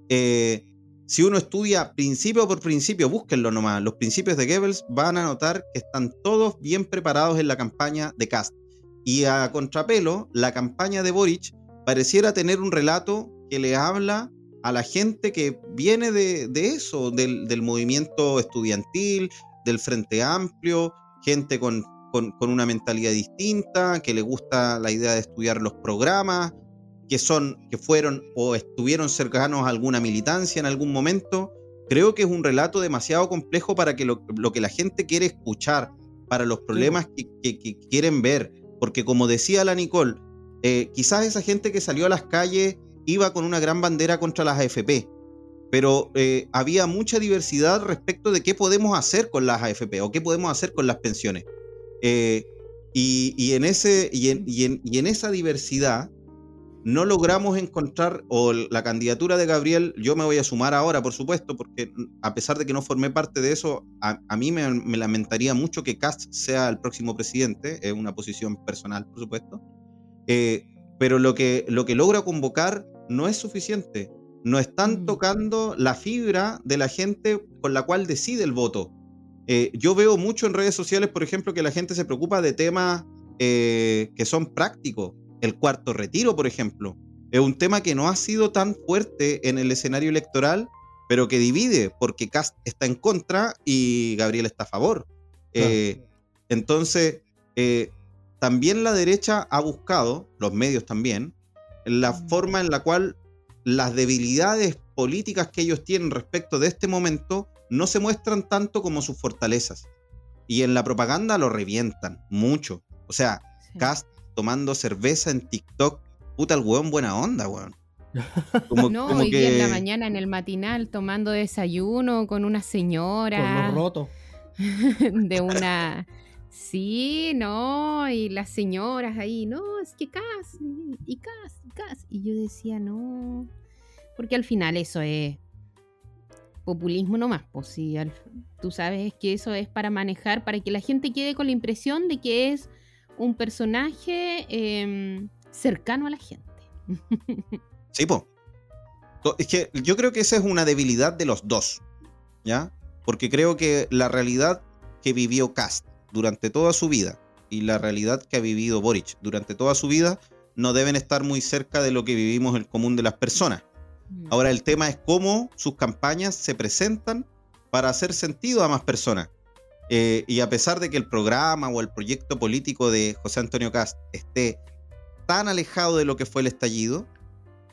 Eh, si uno estudia principio por principio, búsquenlo nomás, los principios de Goebbels van a notar que están todos bien preparados en la campaña de Kast. Y a contrapelo, la campaña de Boric pareciera tener un relato que le habla a la gente que viene de, eso, del, movimiento estudiantil, del Frente Amplio, gente con, con, una mentalidad distinta, que le gusta la idea de estudiar los programas, que son, que fueron o estuvieron cercanos a alguna militancia en algún momento. Creo que es un relato demasiado complejo para que lo, que la gente quiere escuchar, para los problemas que, quieren ver. Porque como decía la Nicole, eh, quizás esa gente que salió a las calles iba con una gran bandera contra las AFP, pero eh, había mucha diversidad respecto de qué podemos hacer con las AFP o qué podemos hacer con las pensiones. Eh, y, en ese, y, en, esa diversidad no logramos encontrar, o la candidatura de Gabriel, yo me voy a sumar ahora, por supuesto, porque a pesar de que no formé parte de eso, a, mí me, lamentaría mucho que Cast sea el próximo presidente, es una posición personal, por supuesto, eh, pero lo que, lo que logra convocar no es suficiente. No están mm. tocando la fibra de la gente con la cual decide el voto. Eh, yo veo mucho en redes sociales, por ejemplo, que la gente se preocupa de temas eh, que son prácticos. El cuarto retiro, por ejemplo, es un tema que no ha sido tan fuerte en el escenario electoral, pero que divide, porque Cast está en contra y Gabriel está a favor. Eh, entonces, también la derecha ha buscado, los medios también, la forma en la cual las debilidades políticas que ellos tienen respecto de este momento no se muestran tanto como sus fortalezas. Y en la propaganda lo revientan mucho. O sea, Cast tomando cerveza en TikTok, puta el weón buena onda, weón. Como, no, hoy día en la mañana en el matinal tomando desayuno con una señora. Con los rotos. de una Sí, no, y las señoras ahí, no, es que casi, y casi, casi. Y yo decía, no, porque al final eso es populismo nomás, pues sí, tú sabes que eso es para manejar, para que la gente quede con la impresión de que es un personaje em, cercano a la gente. Sí, pues. Es que yo creo que esa es una debilidad de los dos, ¿ya? Porque creo que la realidad que vivió Cast durante toda su vida y la realidad que ha vivido Boric durante toda su vida no deben estar muy cerca de lo que vivimos el común de las personas. Mm. Ahora el tema es cómo sus campañas se presentan para hacer sentido a más personas. Eh, y a pesar de que el programa o el proyecto político de José Antonio Cast esté tan alejado de lo que fue el estallido,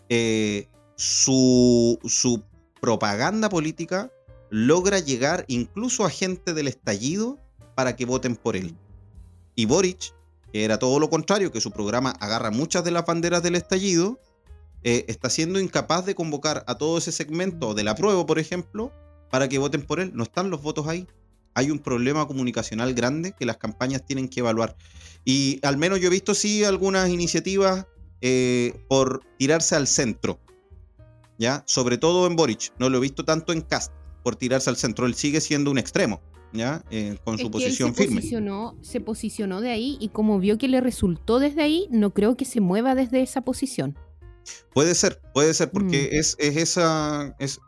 eh, su, su propaganda política logra llegar incluso a gente del estallido para que voten por él. Y Boric, que era todo lo contrario, que su programa agarra muchas de las banderas del estallido, eh, está siendo incapaz de convocar a todo ese segmento de la prueba, por ejemplo, para que voten por él. No están los votos ahí. Hay un problema comunicacional grande que las campañas tienen que evaluar. Y al menos yo he visto sí algunas iniciativas eh, por tirarse al centro. ¿Ya? Sobre todo en Boric. No lo he visto tanto en Cast por tirarse al centro. Él sigue siendo un extremo. ¿Ya? Eh, con su posición se firme. Posicionó, se posicionó de ahí y como vio que le resultó desde ahí, no creo que se mueva desde esa posición. Puede ser, puede ser, porque mm. es, esa, es,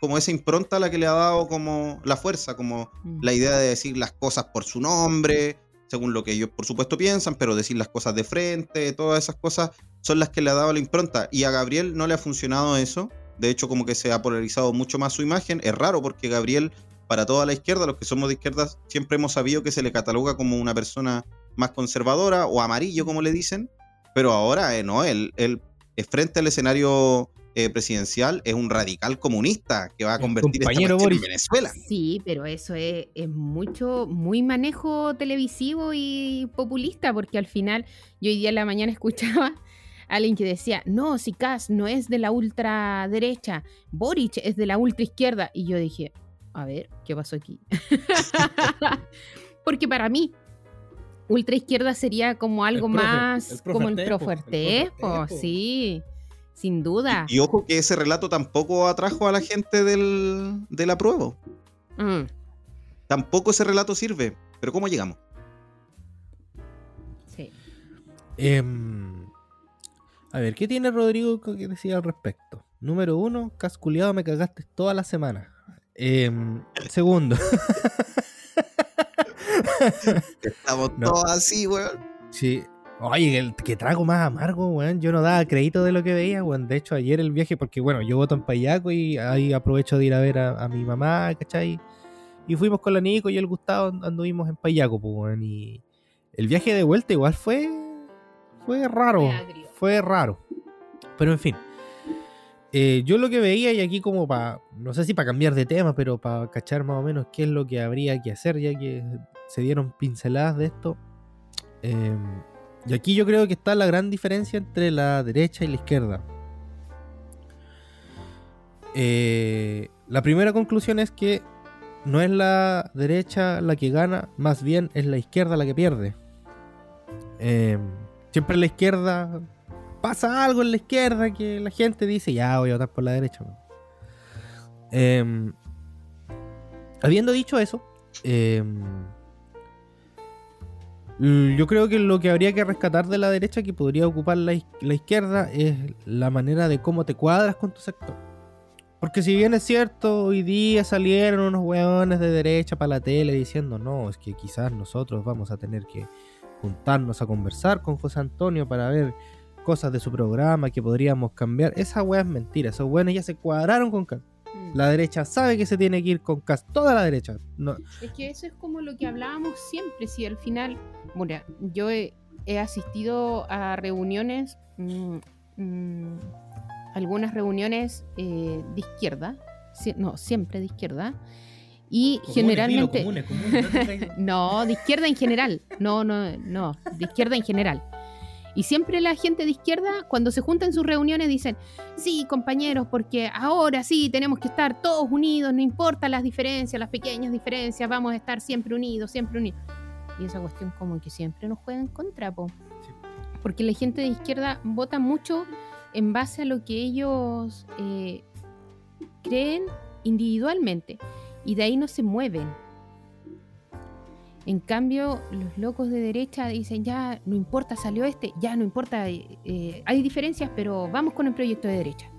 como esa impronta la que le ha dado como la fuerza, como mm. la idea de decir las cosas por su nombre, según lo que ellos por supuesto piensan, pero decir las cosas de frente, todas esas cosas son las que le ha dado la impronta. Y a Gabriel no le ha funcionado eso. De hecho, como que se ha polarizado mucho más su imagen. Es raro porque Gabriel para toda la izquierda, los que somos de izquierda, siempre hemos sabido que se le cataloga como una persona más conservadora o amarillo, como le dicen, pero ahora eh, no, él, él, frente al escenario eh, presidencial es un radical comunista que va a convertir esta en. Venezuela. Sí, pero eso es, es mucho, muy manejo televisivo y populista, porque al final yo hoy día en la mañana escuchaba a alguien que decía, no, si Kass no es de la ultraderecha, Boric es de la ultraizquierda. Y yo dije, a ver, ¿qué pasó aquí? porque para mí, ultraizquierda sería como algo profe- más, el profe como el Artés, po, el profuertes, profe Artés, po. sí, sin duda. Y ojo que ese relato tampoco atrajo a la gente del, del apruebo. Mm, Tampoco ese relato sirve. Pero ¿cómo llegamos? sí. Em, a ver, ¿qué tiene Rodrigo que decir al respecto? Número uno, casculeado me cagaste toda la semana. Em, segundo, Estamos No. todos así, weón. sí. Oye, el que trago más amargo, weón. Yo no daba crédito de lo que veía, weón. De hecho, ayer el viaje, porque bueno, yo voto en Payaco y ahí aprovecho de ir a ver a, a mi mamá, ¿cachai? Y fuimos con la Nico y el Gustavo, and- anduvimos en Payaco, pues, weón. Y el viaje de vuelta igual fue. Fue raro. Fue raro. Pero en fin. Eh, yo lo que veía, y aquí como para, no sé si para cambiar de tema, pero para cachar más o menos qué es lo que habría que hacer, ya que se dieron pinceladas de esto. Eh, y aquí yo creo que está la gran diferencia entre la derecha y la izquierda. Eh, la primera conclusión es que no es la derecha la que gana, más bien es la izquierda la que pierde. Eh, siempre la izquierda pasa algo en la izquierda que la gente dice, ya voy a votar por la derecha. weón". Eh, habiendo dicho eso, l- yo creo que lo que habría que rescatar de la derecha que podría ocupar la, la izquierda es la manera de cómo te cuadras con tu sector. Porque si bien es cierto, hoy día salieron unos hueones de derecha para la tele diciendo, no, es que quizás nosotros vamos a tener que juntarnos a conversar con José Antonio para ver cosas de su programa que podríamos cambiar. Esa wea es mentira, esos hueones ya se cuadraron con Cas. Mm. La derecha sabe que se tiene que ir con Cas, toda la derecha. No, Es que eso es como lo que hablábamos siempre, si al final, bueno, yo he, he asistido a reuniones, mm, mm, algunas reuniones eh, de izquierda, si- no, siempre de izquierda, y generalmente... No, de izquierda en general. No, no, no, de izquierda en general. Y siempre la gente de izquierda, cuando se junta en sus reuniones, dicen, sí, compañeros, porque ahora sí tenemos que estar todos unidos, no importa las diferencias, las pequeñas diferencias, vamos a estar siempre unidos, siempre unidos. Y esa cuestión como que siempre nos juega en contra, po. Sí. Porque la gente de izquierda vota mucho en base a lo que ellos eh, creen individualmente. Y de ahí no se mueven. En cambio, los locos de derecha dicen, ya, no importa, salió este, ya, no importa, eh, eh, hay diferencias, pero vamos con el proyecto de derecha.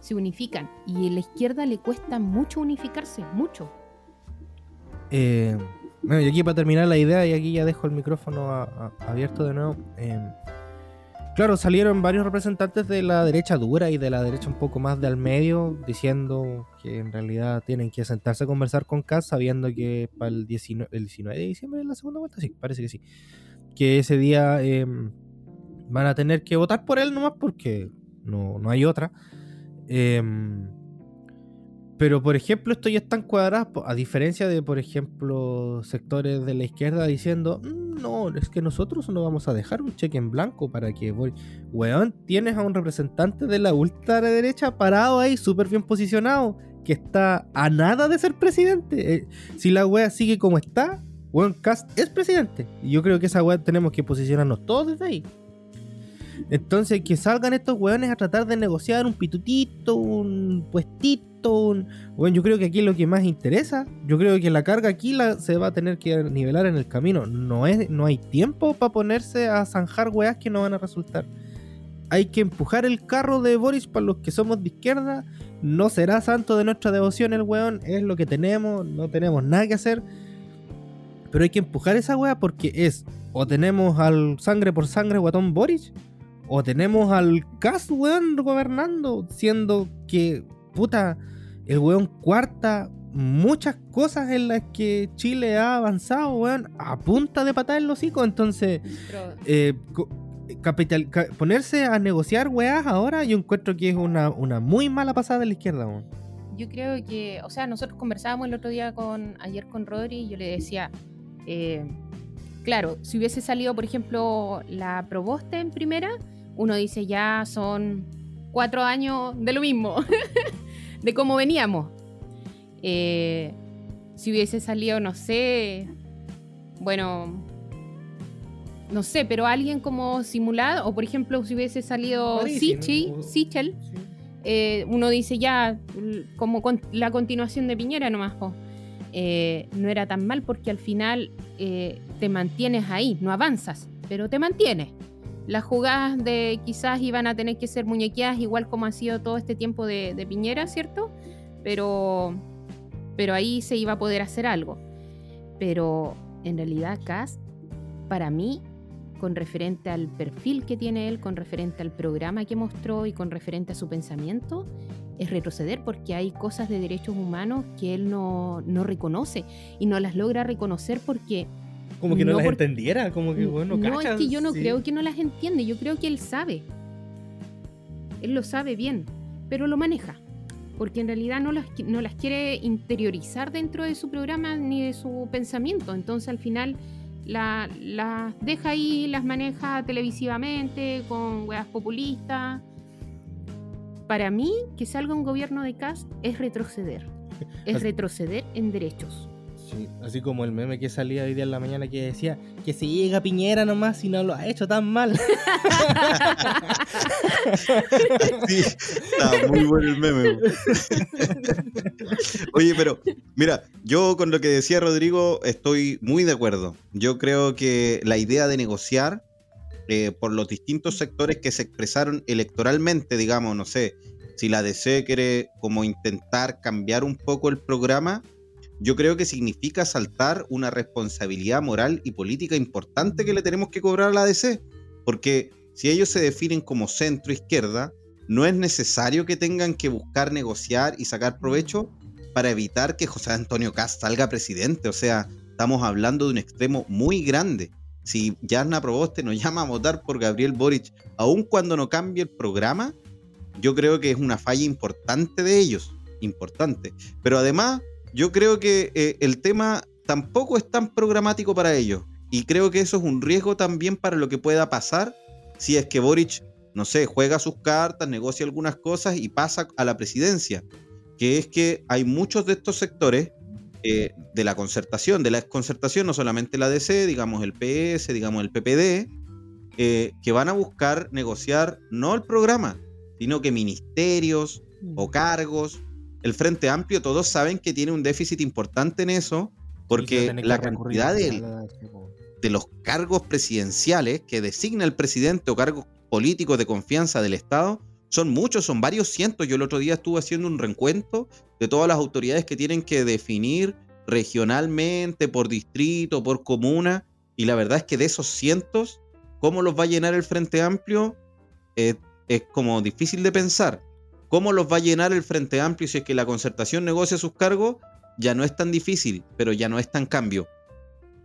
Se unifican. Y a la izquierda le cuesta mucho unificarse, mucho. Eh, bueno, y aquí para terminar la idea, y aquí ya dejo el micrófono abierto de nuevo. eh, claro, salieron varios representantes de la derecha dura y de la derecha un poco más de al medio, diciendo que en realidad tienen que sentarse a conversar con Kass, sabiendo que para el 19, el 19 de diciembre es la segunda vuelta, sí, parece que sí. Que ese día eh, van a tener que votar por él nomás porque no, no hay otra. Em, pero, por ejemplo, esto ya están cuadradas, a diferencia de, por ejemplo, sectores de la izquierda diciendo, "Mm, no, es que nosotros no vamos a dejar un cheque en blanco para que... voy-". Weón, tienes a un representante de la ultraderecha parado ahí, súper bien posicionado, que está a nada de ser presidente. Eh, si la wea sigue como está, weón, Cast es presidente. Y yo creo que esa wea tenemos que posicionarnos todos desde ahí. Entonces, que salgan estos weones a tratar de negociar un pitutito, un puestito, un... Bueno, yo creo que aquí es lo que más interesa. Yo creo que la carga aquí la, se va a tener que nivelar en el camino. No, es, no hay tiempo para ponerse a zanjar weas que no van a resultar. Hay que empujar el carro de Boris para los que somos de izquierda. No será santo de nuestra devoción el weón. Es lo que tenemos. No tenemos nada que hacer. Pero hay que empujar esa wea porque es o tenemos al sangre por sangre guatón Boris o tenemos al Cas, weón, gobernando, siendo que, puta, el weón cuarta muchas cosas en las que Chile ha avanzado, weón, a punta de patada en los hocico. Entonces, eh, capital, ponerse a negociar weas ahora, yo encuentro que es una, una muy mala pasada de la izquierda. weón. Yo creo que, o sea, nosotros conversábamos el otro día con, ayer con Rodri y yo le decía, eh, claro, si hubiese salido, por ejemplo, la Proboste en primera, uno dice ya son cuatro años de lo mismo, de cómo veníamos. Eh, si hubiese salido, no sé, bueno, no sé, pero alguien como simulado, o por ejemplo, si hubiese salido Sichi, ¿no? Sichel, Sí. eh, uno dice ya, como con- la continuación de Piñera nomás, po. Eh, no era tan mal porque al final eh, te mantienes ahí, no avanzas, pero te mantienes. Las jugadas de quizás iban a tener que ser muñequeadas igual como ha sido todo este tiempo de, de Piñera, ¿cierto? Pero, pero ahí se iba a poder hacer algo. Pero en realidad Cas, para mí, con referente al perfil que tiene él, con referente al programa que mostró y con referente a su pensamiento, es retroceder porque hay cosas de derechos humanos que él no, no reconoce y no las logra reconocer porque Como que no, No, las entendiera, como que bueno, no, es que yo no sí. creo que no las entiende, yo creo que él sabe. Él lo sabe bien, pero lo maneja. Porque en realidad no las, no las quiere interiorizar dentro de su programa ni de su pensamiento. Entonces al final la- las deja ahí, las maneja televisivamente, con weas populistas. Para mí, que salga un gobierno de CAS es retroceder. Es retroceder en derechos. Sí, así como el meme que salía hoy día en la mañana que decía que se llega Piñera nomás si no lo ha hecho tan mal. Sí, está muy bueno el meme. Oye, pero mira, yo con lo que decía Rodrigo estoy muy de acuerdo. Yo creo que la idea de negociar eh, por los distintos sectores que se expresaron electoralmente, digamos, no sé, si la DC quiere como intentar cambiar un poco el programa, yo creo que significa saltar una responsabilidad moral y política importante que le tenemos que cobrar a la DC. Porque si ellos se definen como centro izquierda, no es necesario que tengan que buscar negociar y sacar provecho para evitar que José Antonio Cast salga presidente. O sea, estamos hablando de un extremo muy grande. Si Jasna Proboste nos llama a votar por Gabriel Boric, aun cuando no cambie el programa, yo creo que es una falla importante de ellos. Importante. Pero además, yo creo que eh, el tema tampoco es tan programático para ellos. Y creo que eso es un riesgo también para lo que pueda pasar si es que Boric, no sé, juega sus cartas, negocia algunas cosas y pasa a la presidencia. Que es que hay muchos de estos sectores eh, de la concertación, de la concertación, no solamente la DC, digamos el PS, digamos el PPD, eh, que van a buscar negociar no el programa, sino que ministerios o cargos. El Frente Amplio, todos saben que tiene un déficit importante en eso, porque la cantidad de, de los cargos presidenciales que designa el presidente o cargos políticos de confianza del Estado son muchos, son varios cientos. Yo el otro día estuve haciendo un reencuentro de todas las autoridades que tienen que definir regionalmente, por distrito, por comuna, y la verdad es que de esos cientos, ¿cómo los va a llenar el Frente Amplio? Eh, es como difícil de pensar. ¿Cómo los va a llenar el Frente Amplio si es que la concertación negocia sus cargos? Ya no es tan difícil, pero ya no es tan cambio.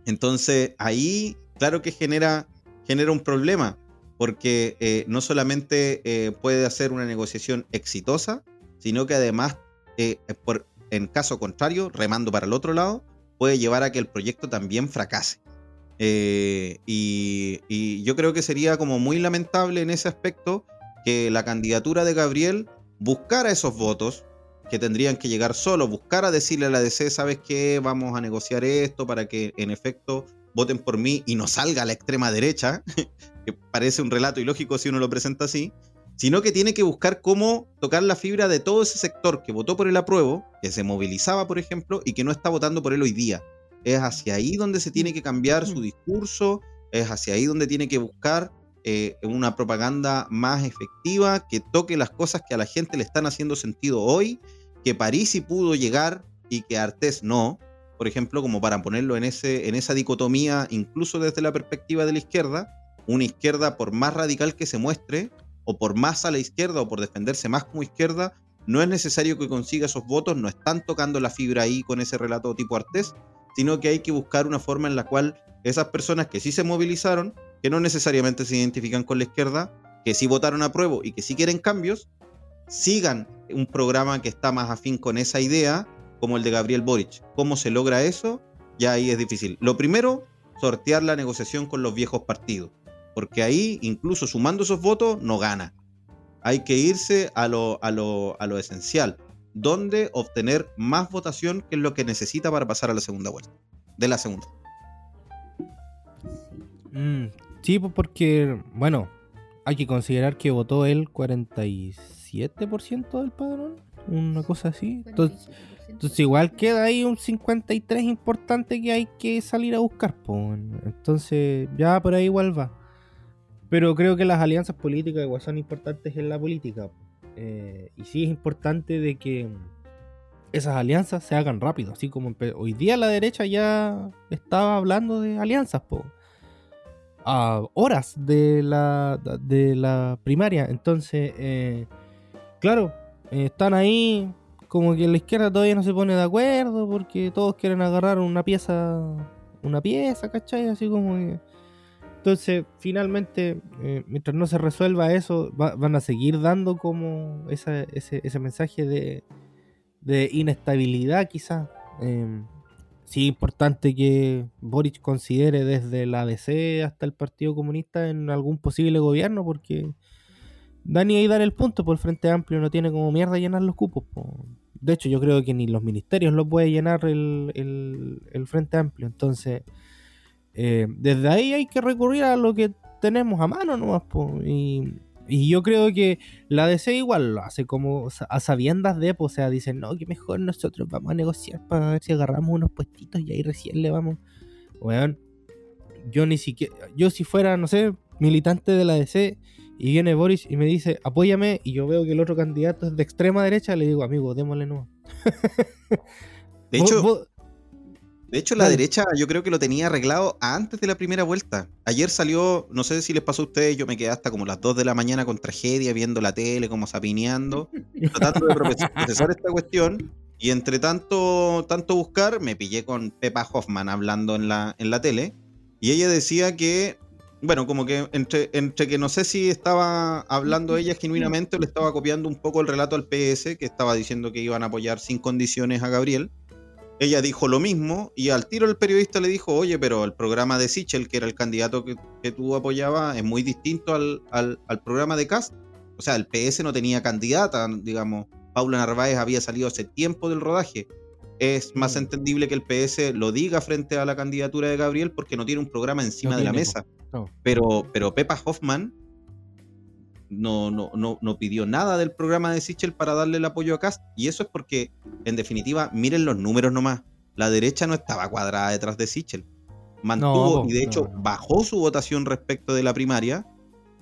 Entonces ahí, claro que genera, genera un problema, porque eh, no solamente eh, puede hacer una negociación exitosa, sino que además, eh, en caso contrario, remando para el otro lado, puede llevar a que el proyecto también fracase. Y, y yo creo que sería como muy lamentable en ese aspecto que la candidatura de Gabriel buscara esos votos que tendrían que llegar solo, buscar a decirle a la DC, ¿sabes qué? Vamos a negociar esto para que en efecto voten por mí y no salga a la extrema derecha, que parece un relato ilógico si uno lo presenta así, sino que tiene que buscar cómo tocar la fibra de todo ese sector que votó por el apruebo, que se movilizaba, por ejemplo, y que no está votando por él hoy día. Es hacia ahí donde se tiene que cambiar su discurso, es hacia ahí donde tiene que buscar eh, una propaganda más efectiva, que toque las cosas que a la gente le están haciendo sentido hoy, que Parisi pudo llegar y que Artés no, por ejemplo, como para ponerlo en, ese, en esa dicotomía, incluso desde la perspectiva de la izquierda, una izquierda por más radical que se muestre, o por más a la izquierda, o por defenderse más como izquierda, no es necesario que consiga esos votos, no están tocando la fibra ahí con ese relato tipo Artés, sino que hay que buscar una forma en la cual esas personas que sí se movilizaron que no necesariamente se identifican con la izquierda, que sí votaron a prueba y que sí quieren cambios, sigan un programa que está más afín con esa idea, como el de Gabriel Boric. ¿Cómo se logra eso? Ya ahí es difícil. Lo primero, sortear la negociación con los viejos partidos, porque ahí, incluso sumando esos votos, no gana. Hay que irse a lo, a lo, a lo esencial, donde obtener más votación, que es lo que necesita para pasar a la segunda vuelta. De la segunda. Mm, sí, pues porque, bueno, hay que considerar que votó el 47% del padrón, una cosa así. Entonces, entonces, igual queda ahí un 53 importante que hay que salir a buscar. pues. Entonces ya por ahí igual va. Pero creo que las alianzas políticas igual son importantes en la política. po. Eh, y sí es importante de que esas alianzas se hagan rápido. Así como hoy día la derecha ya estaba hablando de alianzas. Po. A horas de la, de la primaria. Entonces, eh, claro, eh, están ahí como que la izquierda todavía no se pone de acuerdo porque todos quieren agarrar una pieza, una pieza, ¿cachai? Así como que... Entonces, finalmente, eh, mientras no se resuelva eso, va- van a seguir dando como ese, ese mensaje de, de inestabilidad, quizás. Sí, importante que Boric considere desde la DC hasta el Partido Comunista en algún posible gobierno, porque Dani ahí dar el punto, por el Frente Amplio no tiene como mierda llenar los cupos. po. De hecho, yo creo que ni los ministerios lo puede llenar el, el- el Frente Amplio. Entonces, eh, desde ahí hay que recurrir a lo que tenemos a mano nomás. po. Y, y yo creo que la DC igual lo hace como a sabiendas de, po, o sea, dicen, no, que mejor nosotros vamos a negociar para ver si agarramos unos puestitos y ahí recién le vamos. Weón, yo ni siquiera, yo si fuera, no sé, militante de la DC y viene Boris y me dice, apóyame, y yo veo que el otro candidato es de extrema derecha, le digo, amigo, démosle no. De hecho, vos- De hecho, la derecha yo creo que lo tenía arreglado antes de la primera vuelta. Ayer salió, no sé si les pasó a ustedes, yo me quedé hasta como las 2 de la mañana con tragedia, viendo la tele, como sapineando, tratando de proce- procesar esta cuestión. Y entre tanto, tanto buscar, me pillé con Pepa Hoffman hablando en la, en la tele. Y ella decía que, bueno, como que entre, entre que no sé si estaba hablando ella genuinamente o le estaba copiando un poco el relato al PS, que estaba diciendo que iban a apoyar sin condiciones a Gabriel. Ella dijo lo mismo y al tiro el periodista le dijo, oye, pero el programa de Sichel, que era el candidato que, que tú apoyabas, es muy distinto al, al- al programa de Cast. O sea, el PS no tenía candidata, digamos. Paula Narváez había salido hace tiempo del rodaje. Es más Mm. entendible que el PS lo diga frente a la candidatura de Gabriel porque no tiene un programa encima No de la mesa. no. Pero, pero Pepa Hoffman no, no, no, no pidió nada del programa de Sichel para darle el apoyo a Cast. Y eso es porque, en definitiva, miren los números nomás. La derecha no estaba cuadrada detrás de Sichel. Mantuvo No, y de hecho bajó su votación respecto de la primaria.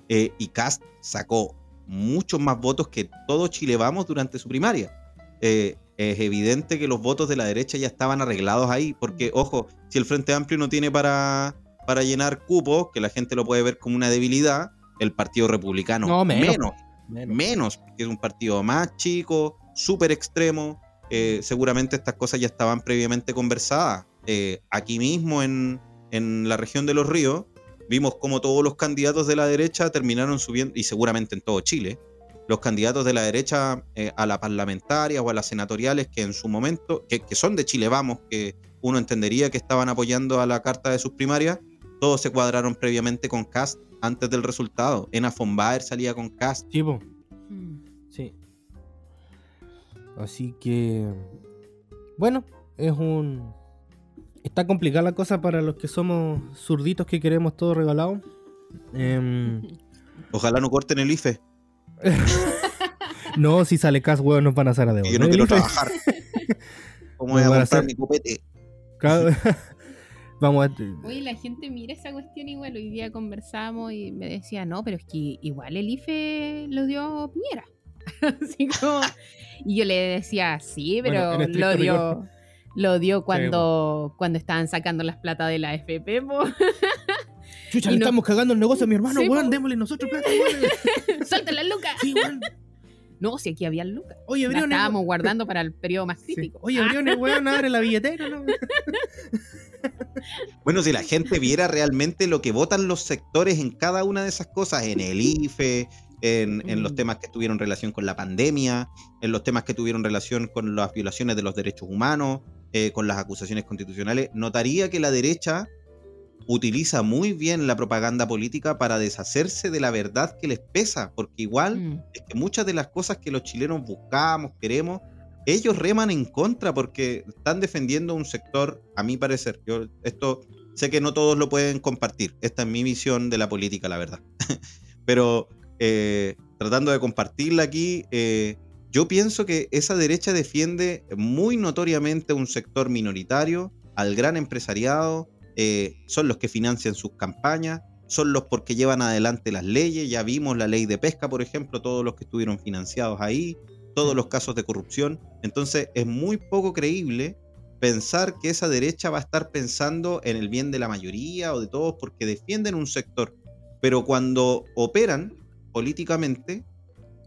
eh, y Cast sacó muchos más votos que todo Chile Vamos durante su primaria. Eh, es evidente que los votos de la derecha ya estaban arreglados ahí, porque, ojo, si el Frente Amplio no tiene para, para llenar cupos, que la gente lo puede ver como una debilidad, el Partido Republicano No, menos. menos, Menos. menos, porque es un partido más chico, súper extremo. eh, seguramente estas cosas ya estaban previamente conversadas. Eh, aquí mismo en, en la región de los ríos, vimos como todos los candidatos de la derecha terminaron subiendo, y seguramente en todo Chile, los candidatos de la derecha eh, a la parlamentaria o a las senatoriales que en su momento, que, que son de Chile Vamos, que uno entendería que estaban apoyando a la carta de sus primarias, todos se cuadraron previamente con Cast antes del resultado. Ena von Baer salía con Cast. Sí, po. Mm. Sí. Así que. Bueno, es un. Está complicada la cosa para los que somos zurditos que queremos todo regalado. Em, Ojalá no corten el IFE, no, si sale cas, weón, nos van a hacer a devolver. yo no quiero trabajar. ¿Cómo voy a van a comprar hacer- mi copete? Cada- Vamos a. Oye, la gente mira esa cuestión igual. Hoy día conversamos y me decía, no, pero es que igual el IFE lo dio Piñera. Así como- y yo le decía, sí, pero lo dio. rigor. Lo dio cuando, cuando estaban sacando las plata de la FP, po. Chucha, y le no- estamos cagando el negocio a mi hermano, Sí, weón. po. Démosle nosotros plata, weón. ¡Suelta las lucas! Sí, weón. No, si aquí había lucas. Oye, Briones. estábamos guardando para el periodo más Sí. crítico. Oye, Ah, Briones, weón, abre la billetera, ¿no? Bueno, si la gente viera realmente lo que votan los sectores en cada una de esas cosas, en el IFE, en, los mm. temas que tuvieron relación con la pandemia, en los temas que tuvieron relación con las violaciones de los derechos humanos, eh, con las acusaciones constitucionales, notaría que la derecha utiliza muy bien la propaganda política para deshacerse de la verdad que les pesa, porque igual mm. es que muchas de las cosas que los chilenos buscamos, queremos, ellos reman en contra porque están defendiendo un sector, a mi parecer, yo esto sé que no todos lo pueden compartir, esta es mi visión de la política, la verdad, pero eh, tratando de compartirla aquí, eh, yo pienso que esa derecha defiende muy notoriamente un sector minoritario, al gran empresariado, eh, son los que financian sus campañas, son los porque llevan adelante las leyes, ya vimos la ley de pesca, por ejemplo, todos los que estuvieron financiados ahí, todos los casos de corrupción. Entonces es muy poco creíble pensar que esa derecha va a estar pensando en el bien de la mayoría o de todos porque defienden un sector, pero cuando operan políticamente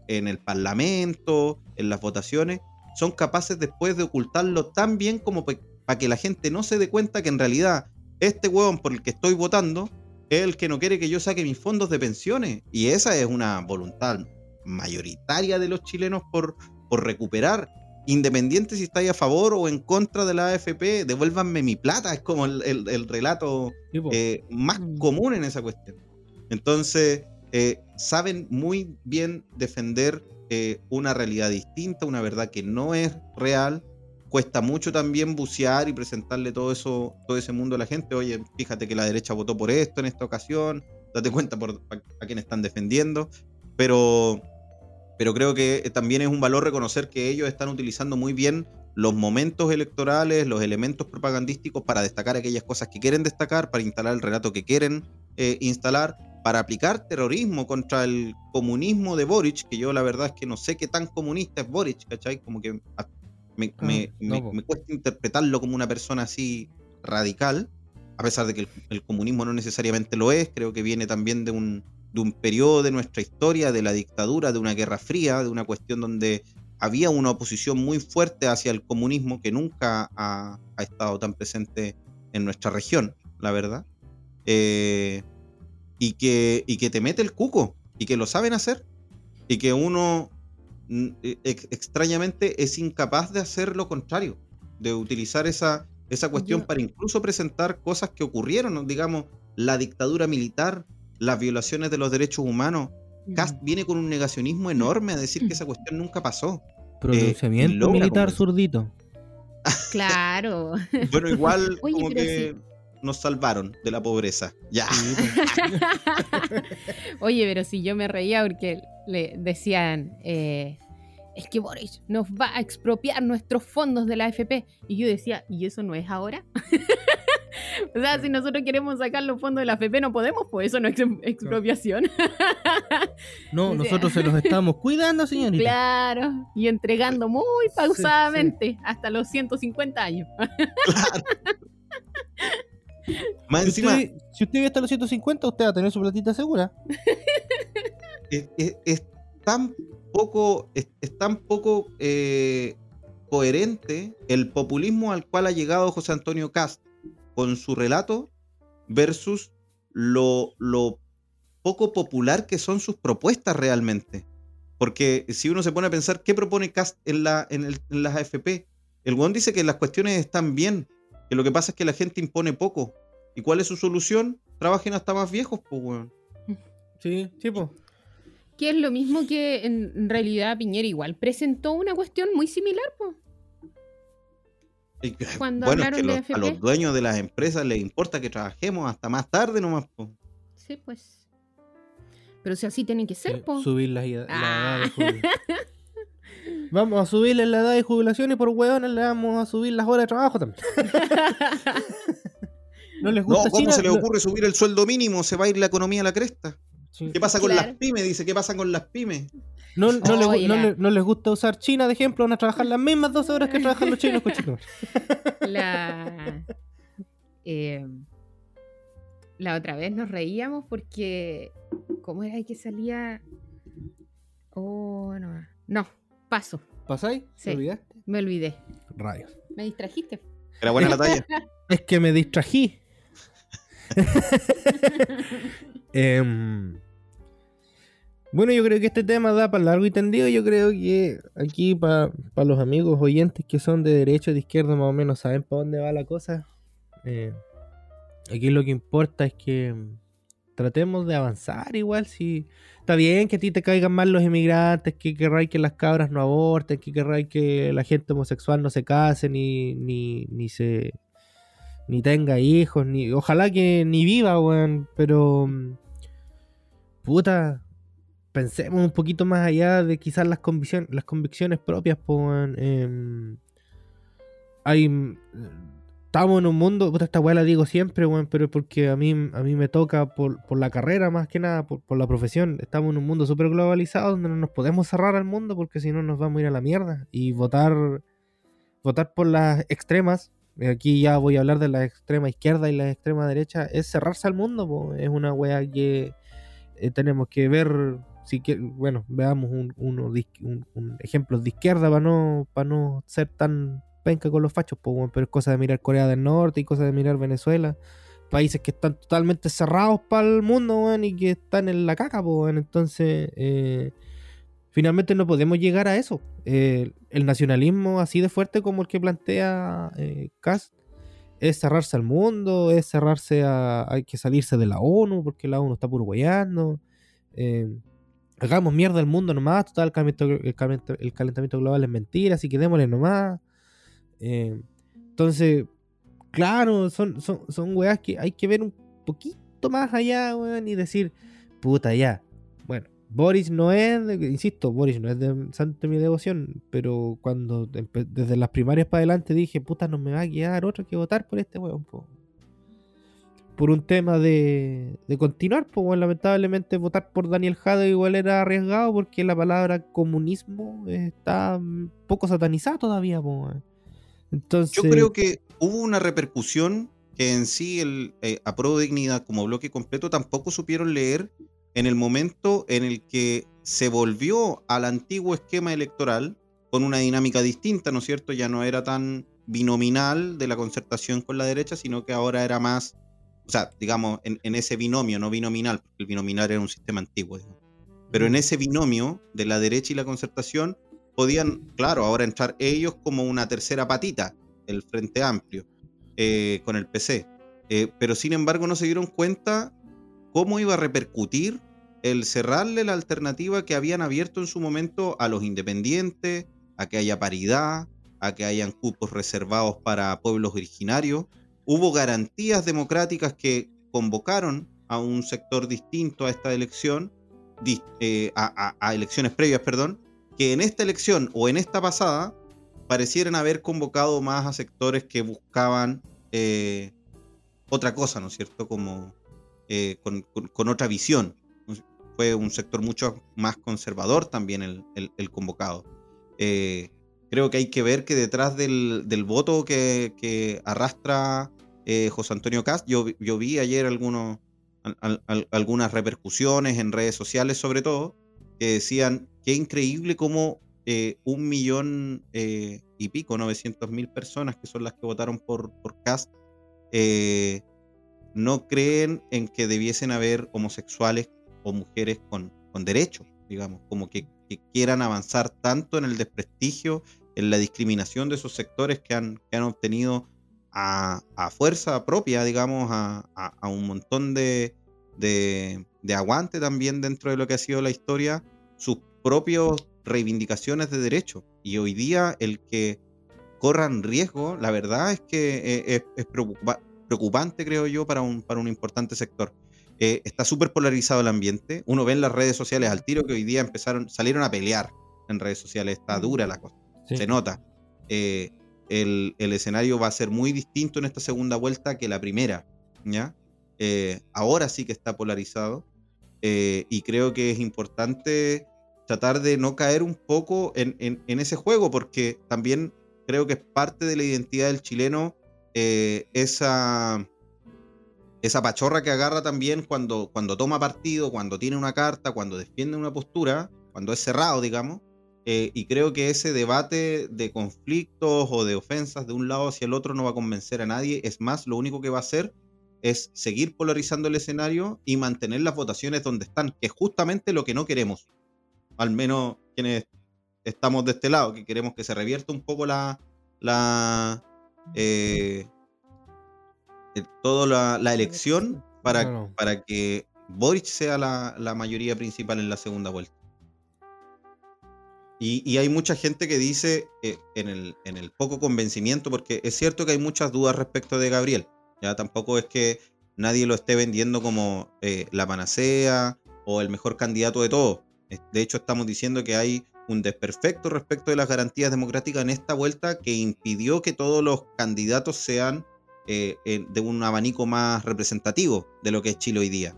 en el Parlamento, en las votaciones, son capaces después de ocultarlo tan bien como para que la gente no se dé cuenta que en realidad este huevón por el que estoy votando es el que no quiere que yo saque mis fondos de pensiones. Y esa es una voluntad mayoritaria de los chilenos por, por recuperar. Independiente si estáis a favor o en contra de la AFP, devuélvanme mi plata. Es como el, relato eh, más mm. común en esa cuestión. Entonces, eh, saben muy bien defender eh, una realidad distinta, una verdad que no es real. Cuesta mucho también bucear y presentarle todo eso, todo ese mundo a la gente. Oye, fíjate que la derecha votó por esto en esta ocasión. Date cuenta por, a, quién están defendiendo. Pero, pero creo que también es un valor reconocer que ellos están utilizando muy bien los momentos electorales, los elementos propagandísticos para destacar aquellas cosas que quieren destacar, para instalar el relato que quieren eh, instalar para aplicar terrorismo contra el comunismo de Boric, que yo la verdad es que no sé qué tan comunista es Boric, ¿cachai? Como que me, ah, cuesta interpretarlo como una persona así radical, a pesar de que el, comunismo no necesariamente lo es, creo que viene también de un, de un periodo de nuestra historia, de la dictadura, de una guerra fría, de una cuestión donde había una oposición muy fuerte hacia el comunismo que nunca ha, ha estado tan presente en nuestra región, la verdad. Eh, y que, y que te mete el cuco y que lo saben hacer y que uno mm, e, extrañamente es incapaz de hacer lo contrario, de utilizar esa, esa cuestión para incluso presentar cosas que ocurrieron, digamos, la dictadura militar, las violaciones de los derechos humanos. Cast viene con un negacionismo enorme a decir que esa cuestión nunca pasó. Pronunciamiento eh, militar zurdito. Claro. bueno, igual como que nos salvaron de la pobreza. Ya. Oye, pero si yo me reía porque le decían, eh, es que Boris nos va a expropiar nuestros fondos de la AFP. Y yo decía, ¿y eso no es ahora? O sea, si nosotros queremos sacar los fondos de la AFP, no podemos, pues eso no es expropiación. no, nosotros se los estamos cuidando, señorita. Claro, y entregando muy pausadamente hasta los 150 años. claro. Más si encima. Usted, si usted vive hasta los 150, usted va a tener su platita segura. Es, tan poco, es, tan poco eh, coherente el populismo al cual ha llegado José Antonio Cast con su relato versus lo, lo poco popular que son sus propuestas realmente. Porque si uno se pone a pensar qué propone Cast en, la, en, en las AFP, el Guón dice que las cuestiones están bien, que lo que pasa es que la gente impone poco. ¿Y cuál es su solución? Trabajen hasta más viejos, pues, weón. Sí, sí, pues. Que es lo mismo que en realidad Piñera igual presentó una cuestión muy similar, pues. Cuando bueno, hablaron de a los dueños de las empresas les importa que trabajemos hasta más tarde nomás, pues. Sí, pues. Pero si así tienen que ser, pues. Subir la, edad de ah. jubilación. Vamos a subirle la edad de jubilación y por hueones le vamos a subir las horas de trabajo también. no les gusta ¿cómo se le ocurre subir el sueldo mínimo? Se va a ir la economía a la cresta. ¿Qué pasa con las pymes? Dice, ¿qué pasa con las pymes? No, les, gusta usar China de ejemplo, van a trabajar las mismas 12 horas que trabajan los chinos, La... Eh, la otra vez nos reíamos porque. ¿Cómo era que salía? Oh, no. No, paso. ¿Pasáis? Sí. ¿Me olvidaste? Me olvidé. Rayos. Me distrajiste. Era buena la talla. Es que me distrají. Em, bueno, yo creo que este tema da para largo y tendido. Yo creo que aquí, para los amigos oyentes que son de derecha o de izquierda, más o menos saben para dónde va la cosa. Eh, aquí lo que importa es que tratemos de avanzar igual. Si está bien que a ti te caigan mal los inmigrantes, que querráis que las cabras no aborten, que querráis que la gente homosexual no se case ni, ni, ni se ni tenga hijos, ni ojalá que ni viva, weón, pero puta, pensemos un poquito más allá de quizás las convicciones, las convicciones propias, pues, hay estamos en un mundo, esta weá la digo siempre, weón, pero porque a mí, a mí me toca por, la carrera más que nada, por, la profesión. Estamos en un mundo súper globalizado donde no nos podemos cerrar al mundo porque si no nos vamos a ir a la mierda. Y votar, votar por las extremas, aquí ya voy a hablar de la extrema izquierda y la extrema derecha, es cerrarse al mundo, es una weá que eh, tenemos que ver bueno, veamos un, un, ejemplo de izquierda para no, para no ser tan penca con los fachos, pero es cosa de mirar Corea del Norte y cosa de mirar Venezuela. Países que están totalmente cerrados para el mundo, y que están en la caca, entonces, eh, finalmente no podemos llegar a eso. el nacionalismo así de fuerte como el que plantea eh, es cerrarse al mundo, es cerrarse a. Hay que salirse de la ONU, porque la ONU está puro guayando. Eh, hagamos mierda al mundo nomás, total, el calentamiento, global es mentira, así que démosle nomás. Eh, entonces, claro, son, son, son weas que hay que ver un poquito más allá, weón, y decir, puta, ya. Bueno, Boris no es, insisto, Boris no es de santo mi devoción, pero cuando desde las primarias para adelante dije, puta, no me va a quedar otro que votar por este weón, por un tema de, de continuar, pues lamentablemente votar por Daniel Jade igual era arriesgado porque la palabra comunismo está poco satanizada todavía, pues. Entonces... Yo creo que hubo una repercusión que en sí el eh, Apro Dignidad como bloque completo tampoco supieron leer en el momento en el que se volvió al antiguo esquema electoral con una dinámica distinta, ¿no es cierto? Ya no era tan binominal de la concertación con la derecha, sino que ahora era más, o sea, digamos, en, ese binomio, no binominal, porque el binominal era un sistema antiguo, pero en ese binomio de la derecha y la concertación podían, claro, ahora entrar ellos como una tercera patita, el Frente Amplio, eh, con el PC. Eh, pero sin embargo no se dieron cuenta cómo iba a repercutir el cerrarle la alternativa que habían abierto en su momento a los independientes, a que haya paridad, a que hayan cupos reservados para pueblos originarios. Hubo garantías democráticas que convocaron a un sector distinto a esta elección, eh, a, elecciones previas, perdón, que en esta elección o en esta pasada parecieran haber convocado más a sectores que buscaban eh, otra cosa, ¿no es cierto? Como eh, con, otra visión. Fue un sector mucho más conservador también el, convocado. Eh, creo que hay que ver que detrás del, voto que, arrastra eh, José Antonio Cast, yo, yo vi ayer algunos, algunas repercusiones en redes sociales sobre todo, que decían que increíble cómo un millón y pico, 900 mil personas que son las que votaron por, por Cast, no creen en que debiesen haber homosexuales o mujeres con, con derechos, digamos, como que, quieran avanzar tanto en el desprestigio, en la discriminación de esos sectores que han, que han obtenido a, fuerza propia, digamos, a, un montón de, de, aguante también dentro de lo que ha sido la historia, sus propias reivindicaciones de derechos. Y hoy día el que corran riesgo, la verdad es que eh, es, es preocupante preocupante, creo yo, para un, para un importante sector. Eh, está súper polarizado el ambiente. Uno ve en las redes sociales al tiro que hoy día empezaron, salieron a pelear en redes sociales. Está dura la cosa. Se nota. Eh, el, el, escenario va a ser muy distinto en esta segunda vuelta que la primera. ¿ya? Eh, ahora sí que está polarizado. y creo que es importante tratar de no caer un poco en, en, en ese juego, porque también creo que es parte de la identidad del chileno eh, esa, esa pachorra que agarra también cuando, cuando toma partido, cuando tiene una carta, cuando defiende una postura, cuando es cerrado, digamos, eh, y creo que ese debate de conflictos o de ofensas de un lado hacia el otro no va a convencer a nadie. Es más, lo único que va a hacer es seguir polarizando el escenario y mantener las votaciones donde están, que es justamente lo que no queremos. Al menos quienes estamos de este lado, que queremos que se revierta un poco la, la eh, toda la, elección para, para que Boric sea la, la mayoría principal en la segunda vuelta. Y, hay mucha gente que dice eh, en, el, poco convencimiento, porque es cierto que hay muchas dudas respecto de Gabriel. Ya tampoco es que nadie lo esté vendiendo como eh, la panacea o el mejor candidato de todos. De hecho, estamos diciendo que hay un desperfecto respecto de las garantías democráticas en esta vuelta que impidió que todos los candidatos sean eh, de un abanico más representativo de lo que es Chile hoy día.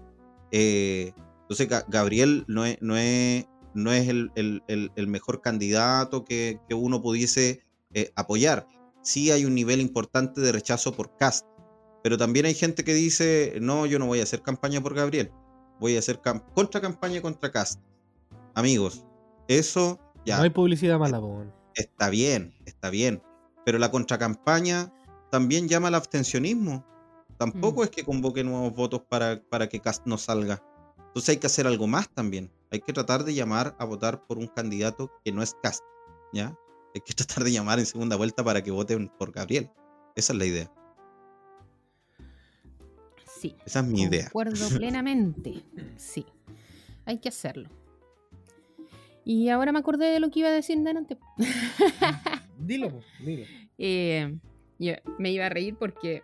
entonces, Gabriel no es no es el, mejor candidato que, uno pudiese eh, apoyar. Sí hay un nivel importante de rechazo por Cast, pero también hay gente que dice, no, yo no voy a hacer campaña por Gabriel, voy a hacer contra campaña contra Cast. Amigos, eso ya... No hay publicidad mala, Está bien, está bien, pero la contracampaña también llama al abstencionismo. Tampoco mm. es que convoque nuevos votos para, para que Cast no salga. Entonces hay que hacer algo más también hay que tratar de llamar a votar por un candidato que no es Cast, ¿ya? Hay que tratar de llamar en segunda vuelta para que voten por Gabriel. Esa es la idea. Sí. Esa es mi idea. Acuerdo plenamente. Sí. Hay que hacerlo. Y ahora me acordé de lo que iba a decir delante. dilo, dilo. Eh, yo me iba a reír porque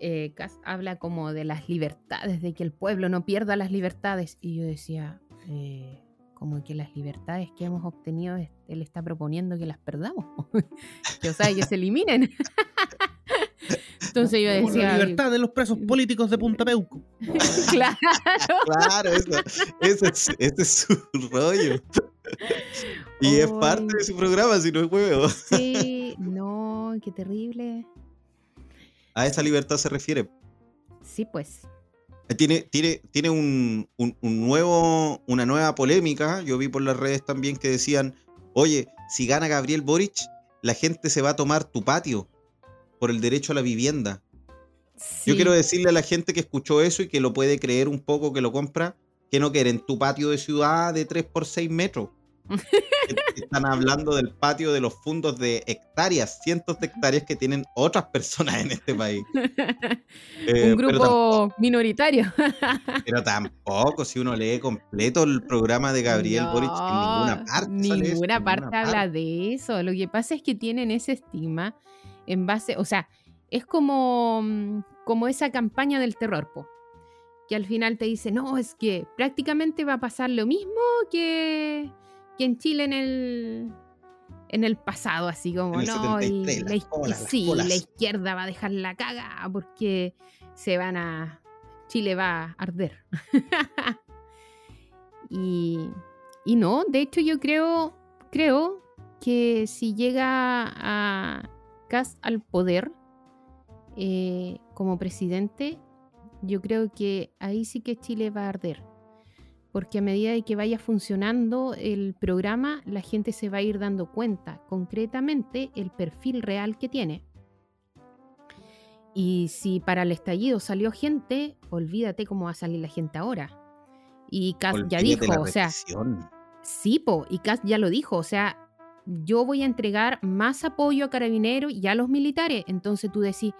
eh, habla como de las libertades, de que el pueblo no pierda las libertades. Y yo decía, eh, como que las libertades que hemos obtenido, él está proponiendo que las perdamos, que, o sea, que se eliminen. Entonces yo decía. La libertad de los presos políticos de Punta Peuco. claro. Claro, eso, es, su rollo. Y es parte de su programa, si no es huevo. Sí, no, qué terrible. A esa libertad se refiere. Sí, pues. Tiene, tiene, tiene un, nuevo, una nueva polémica. Yo vi por las redes también que decían, oye, si gana Gabriel Boric, la gente se va a tomar tu patio por el derecho a la vivienda. Yo quiero decirle a la gente que escuchó eso y que lo puede creer un poco, que lo compra, que no quieren tu patio de ciudad de 3 por 6 metros. Están hablando del patio de los fondos de hectáreas, cientos de hectáreas que tienen otras personas en este país. Un eh, grupo minoritario. pero tampoco, si uno lee completo el programa de Gabriel Boric, en ninguna parte. Ninguna parte habla de eso. Lo que pasa es que tienen ese estigma en base, o sea, es como, mm, como esa campaña del terror, po que al final te dice, no, es que prácticamente va a pasar lo mismo que, que en Chile en el, en el pasado, así como, no, y la, sí, la izquierda va a dejar la caga porque se van a, Chile va a arder. y, y no, de hecho yo creo, creo que si llega a Cas al poder eh, como presidente, yo creo que ahí sí que Chile va a arder porque a medida de que vaya funcionando el programa, la gente se va a ir dando cuenta concretamente el perfil real que tiene. Y si para el estallido salió gente, olvídate cómo va a salir la gente ahora. Y Cas ya dijo, o sea, sí, po, y Cas ya lo dijo, o sea, yo voy a entregar más apoyo a carabineros y a los militares. Entonces tú decís,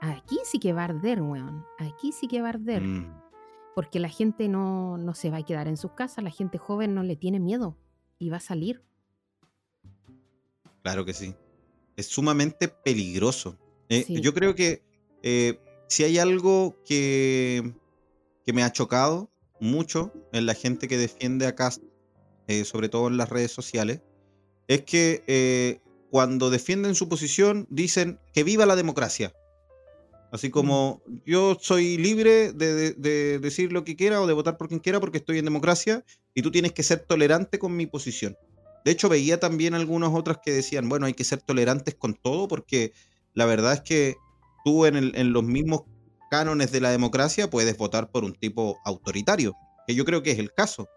aquí sí que va a arder, weón, aquí sí que va a arder. Mm porque la gente no, se va a quedar en sus casas, la gente joven no le tiene miedo y va a salir. Claro que sí. Es sumamente peligroso. Eh, yo creo que eh, si hay algo que, que, me ha chocado mucho en la gente que defiende a Cast, eh, sobre todo en las redes sociales, es que cuando defienden su posición dicen que viva la democracia. Así como yo soy libre de, decir lo que quiera o de votar por quien quiera porque estoy en democracia y tú tienes que ser tolerante con mi posición. De hecho, veía también algunas otras que decían, bueno, hay que ser tolerantes con todo porque la verdad es que tú en, los mismos cánones de la democracia puedes votar por un tipo autoritario, que yo creo que es el caso.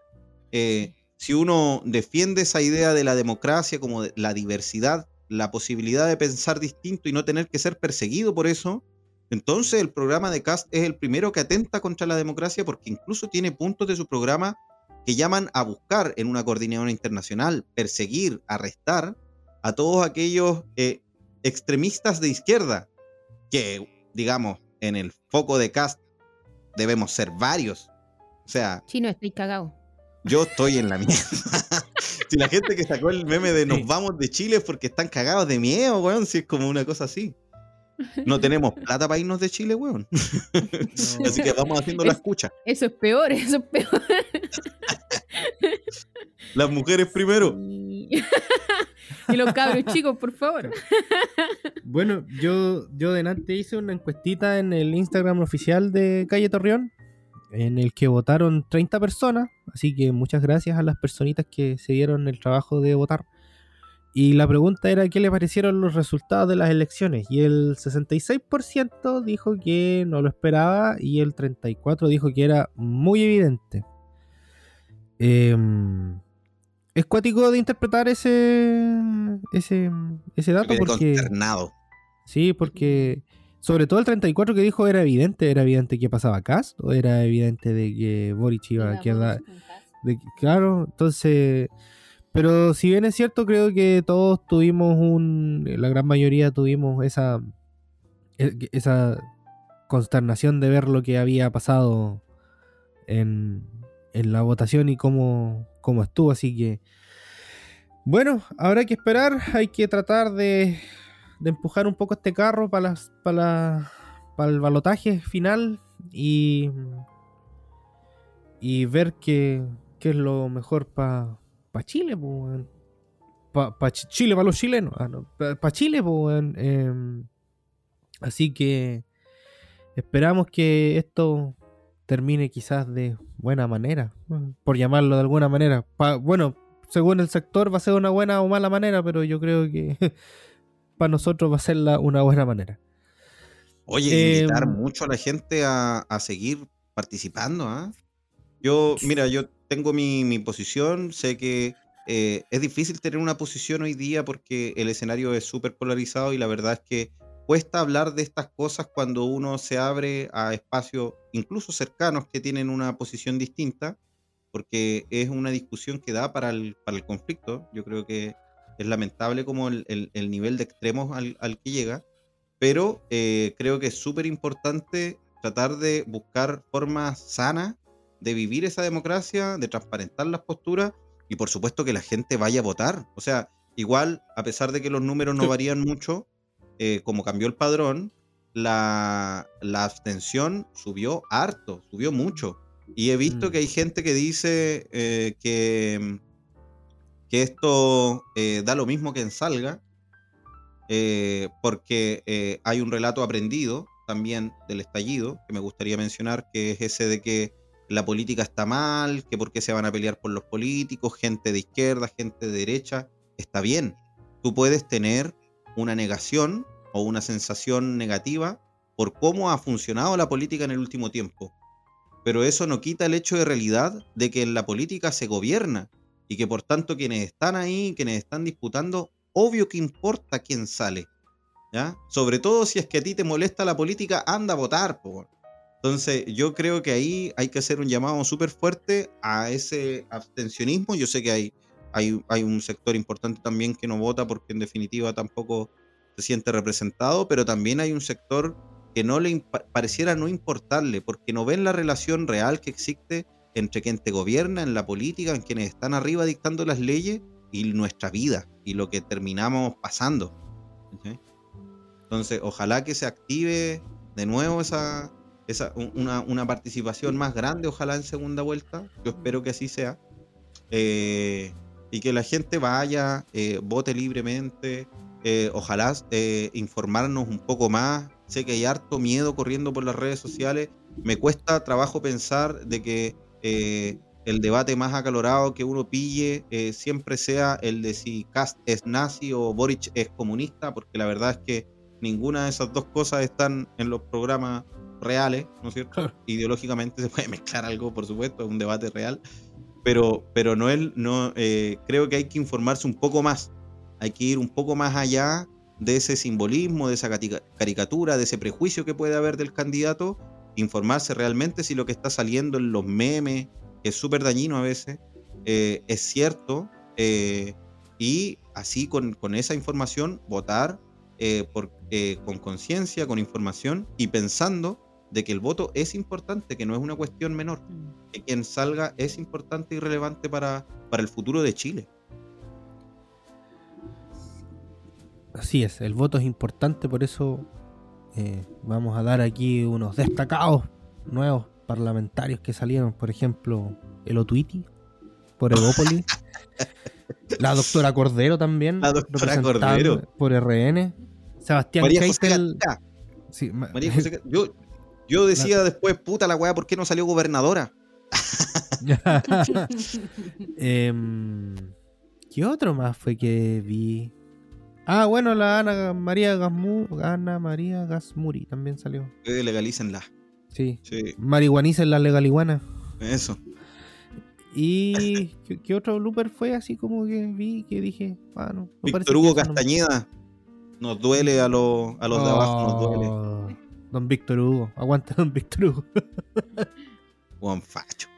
Eh, si uno defiende esa idea de la democracia como la diversidad, la posibilidad de pensar distinto y no tener que ser perseguido por eso, entonces el programa de Cast es el primero que atenta contra la democracia porque incluso tiene puntos de su programa que llaman a buscar en una coordinadora internacional, perseguir, arrestar a todos aquellos eh, extremistas de izquierda, que digamos, en el foco de Cast debemos ser varios. O sea... Chino, estoy cagado. Yo estoy en la mierda. si la gente que sacó el meme de nos vamos de Chile es porque están cagados de miedo, weón, si es como una cosa así. No tenemos plata para irnos de Chile, weón. Así que vamos haciendo la escucha. Eso es peor, eso es peor. Las mujeres primero. Y los cabros chicos, por favor. Bueno, yo, yo delante hice una encuestita en el Instagram oficial de Calle Torreón, en el que votaron 30 personas, así que muchas gracias a las personitas que se dieron el trabajo de votar. Y la pregunta era qué le parecieron los resultados de las elecciones. Y el 66% dijo que no lo esperaba y el 34% dijo que era muy evidente. Em, es cuático de interpretar ese, ese, ese dato porque... Sí, porque sobre todo el 34 que dijo era evidente, era evidente que pasaba Cast o era evidente de que Boric iba a quedar... claro, entonces... Pero si bien es cierto, creo que todos tuvimos un... La gran mayoría tuvimos esa... E, esa consternación de ver lo que había pasado en, en la votación y cómo, cómo estuvo. Así que, bueno, habrá que esperar. Hay que tratar de, de empujar un poco este carro para, las, para, para el balotaje final y, y ver qué, qué es lo mejor para pa Chile. Para Chile, para los chilenos. Ah, para Chile. Eh, así que esperamos que esto termine quizás de buena manera, por llamarlo de alguna manera. bueno, según el sector va a ser una buena o mala manera, pero yo creo que para nosotros va a ser una buena manera. Oye, invitar em, mucho a la gente a, seguir participando. ¿ah? Yo, mira, yo tengo mi, posición, sé que eh, es difícil tener una posición hoy día porque el escenario es súper polarizado y la verdad es que cuesta hablar de estas cosas cuando uno se abre a espacios incluso cercanos que tienen una posición distinta, porque es una discusión que da para el, para el conflicto. Yo creo que es lamentable como el, el, nivel de extremos al, al que llega, pero eh, creo que es súper importante tratar de buscar formas sanas de vivir esa democracia, de transparentar las posturas y por supuesto que la gente vaya a votar. O sea, igual, a pesar de que los números no varían mucho, eh, como cambió el padrón, la, abstención subió harto, subió mucho. Y he visto mm. que hay gente que dice eh, que, que esto eh, da lo mismo que en salga, porque hay un relato aprendido también del estallido, que me gustaría mencionar, que es ese de que la política está mal, que por qué se van a pelear por los políticos, gente de izquierda, gente de derecha, está bien. Tú puedes tener una negación o una sensación negativa por cómo ha funcionado la política en el último tiempo. Pero eso no quita el hecho de realidad de que en la política se gobierna y que por tanto quienes están ahí, quienes están disputando, obvio que importa quién sale. ¿ya? Sobre todo si es que a ti te molesta la política, anda a votar. Entonces yo creo que ahí hay que hacer un llamado súper fuerte a ese abstencionismo. Yo sé que hay, hay, hay un sector importante también que no vota porque en definitiva tampoco se siente representado, pero también hay un sector que no le pareciera no importarle, porque no ven la relación real que existe entre quien te gobierna, en la política, en quienes están arriba dictando las leyes y nuestra vida y lo que terminamos pasando. Entonces, ojalá que se active de nuevo esa, esa una, una, participación más grande, ojalá en segunda vuelta. Yo espero que así sea. Eh, y que la gente vaya, eh, vote libremente, eh, ojalá eh, informarnos un poco más. Sé que hay harto miedo corriendo por las redes sociales. Me cuesta trabajo pensar de que el debate más acalorado que uno pille siempre sea el de si Kast es nazi o Boric es comunista, porque la verdad es que ninguna de esas dos cosas están en los programas reales, ¿no es cierto? Ideológicamente se puede mezclar algo, por supuesto, es un debate real. pero, pero no, él, no eh, creo que hay que informarse un poco más. Hay que ir un poco más allá de ese simbolismo, de esa caricatura, de ese prejuicio que puede haber del candidato, informarse realmente si lo que está saliendo en los memes, que es súper dañino a veces, eh, es cierto, eh, y así con, con, esa información votar por, con conciencia, con información y pensando de que el voto es importante, que no es una cuestión menor, mm. que quien salga es importante y relevante para, para el futuro de Chile. Así es, el voto es importante, por eso eh, vamos a dar aquí unos destacados nuevos parlamentarios que salieron, por ejemplo, el Otuiti, por Evópolis, la doctora Cordero también, la doctora Cordero, por RN, Sebastián María sí, María José, yo, yo decía después, puta la weá, ¿por qué no salió gobernadora? Em, ¿Qué otro más fue que vi? Ah, bueno, la Ana María Gasmu, Ana María Gasmuri también salió. Eh, legalícenla. Sí. sí. Marihuanicen la legaliguana. Eso. ¿Y ¿qué, otro blooper fue así como que vi que dije, bueno, ah, Víctor Hugo Castañeda. Nos duele a, los, a los de abajo, nos duele. Don Víctor Hugo. Aguanta, don Víctor Hugo. Juan Facho.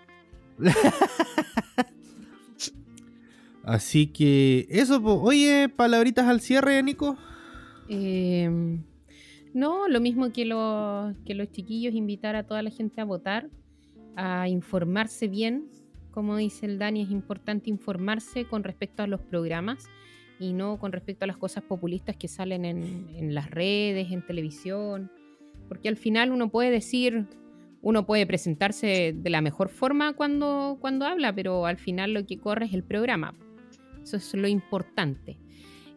Así que eso, oye, palabritas al cierre, Nico. Em, no, lo mismo que, que los chiquillos, invitar a toda la gente a votar, a informarse bien. Como dice el Dani, es importante informarse con respecto a los programas y no con respecto a las cosas populistas que salen en, en las redes, en televisión porque al final uno puede decir, uno puede presentarse de la mejor forma cuando, cuando habla, pero al final lo que corre es el programa. Eso es lo importante.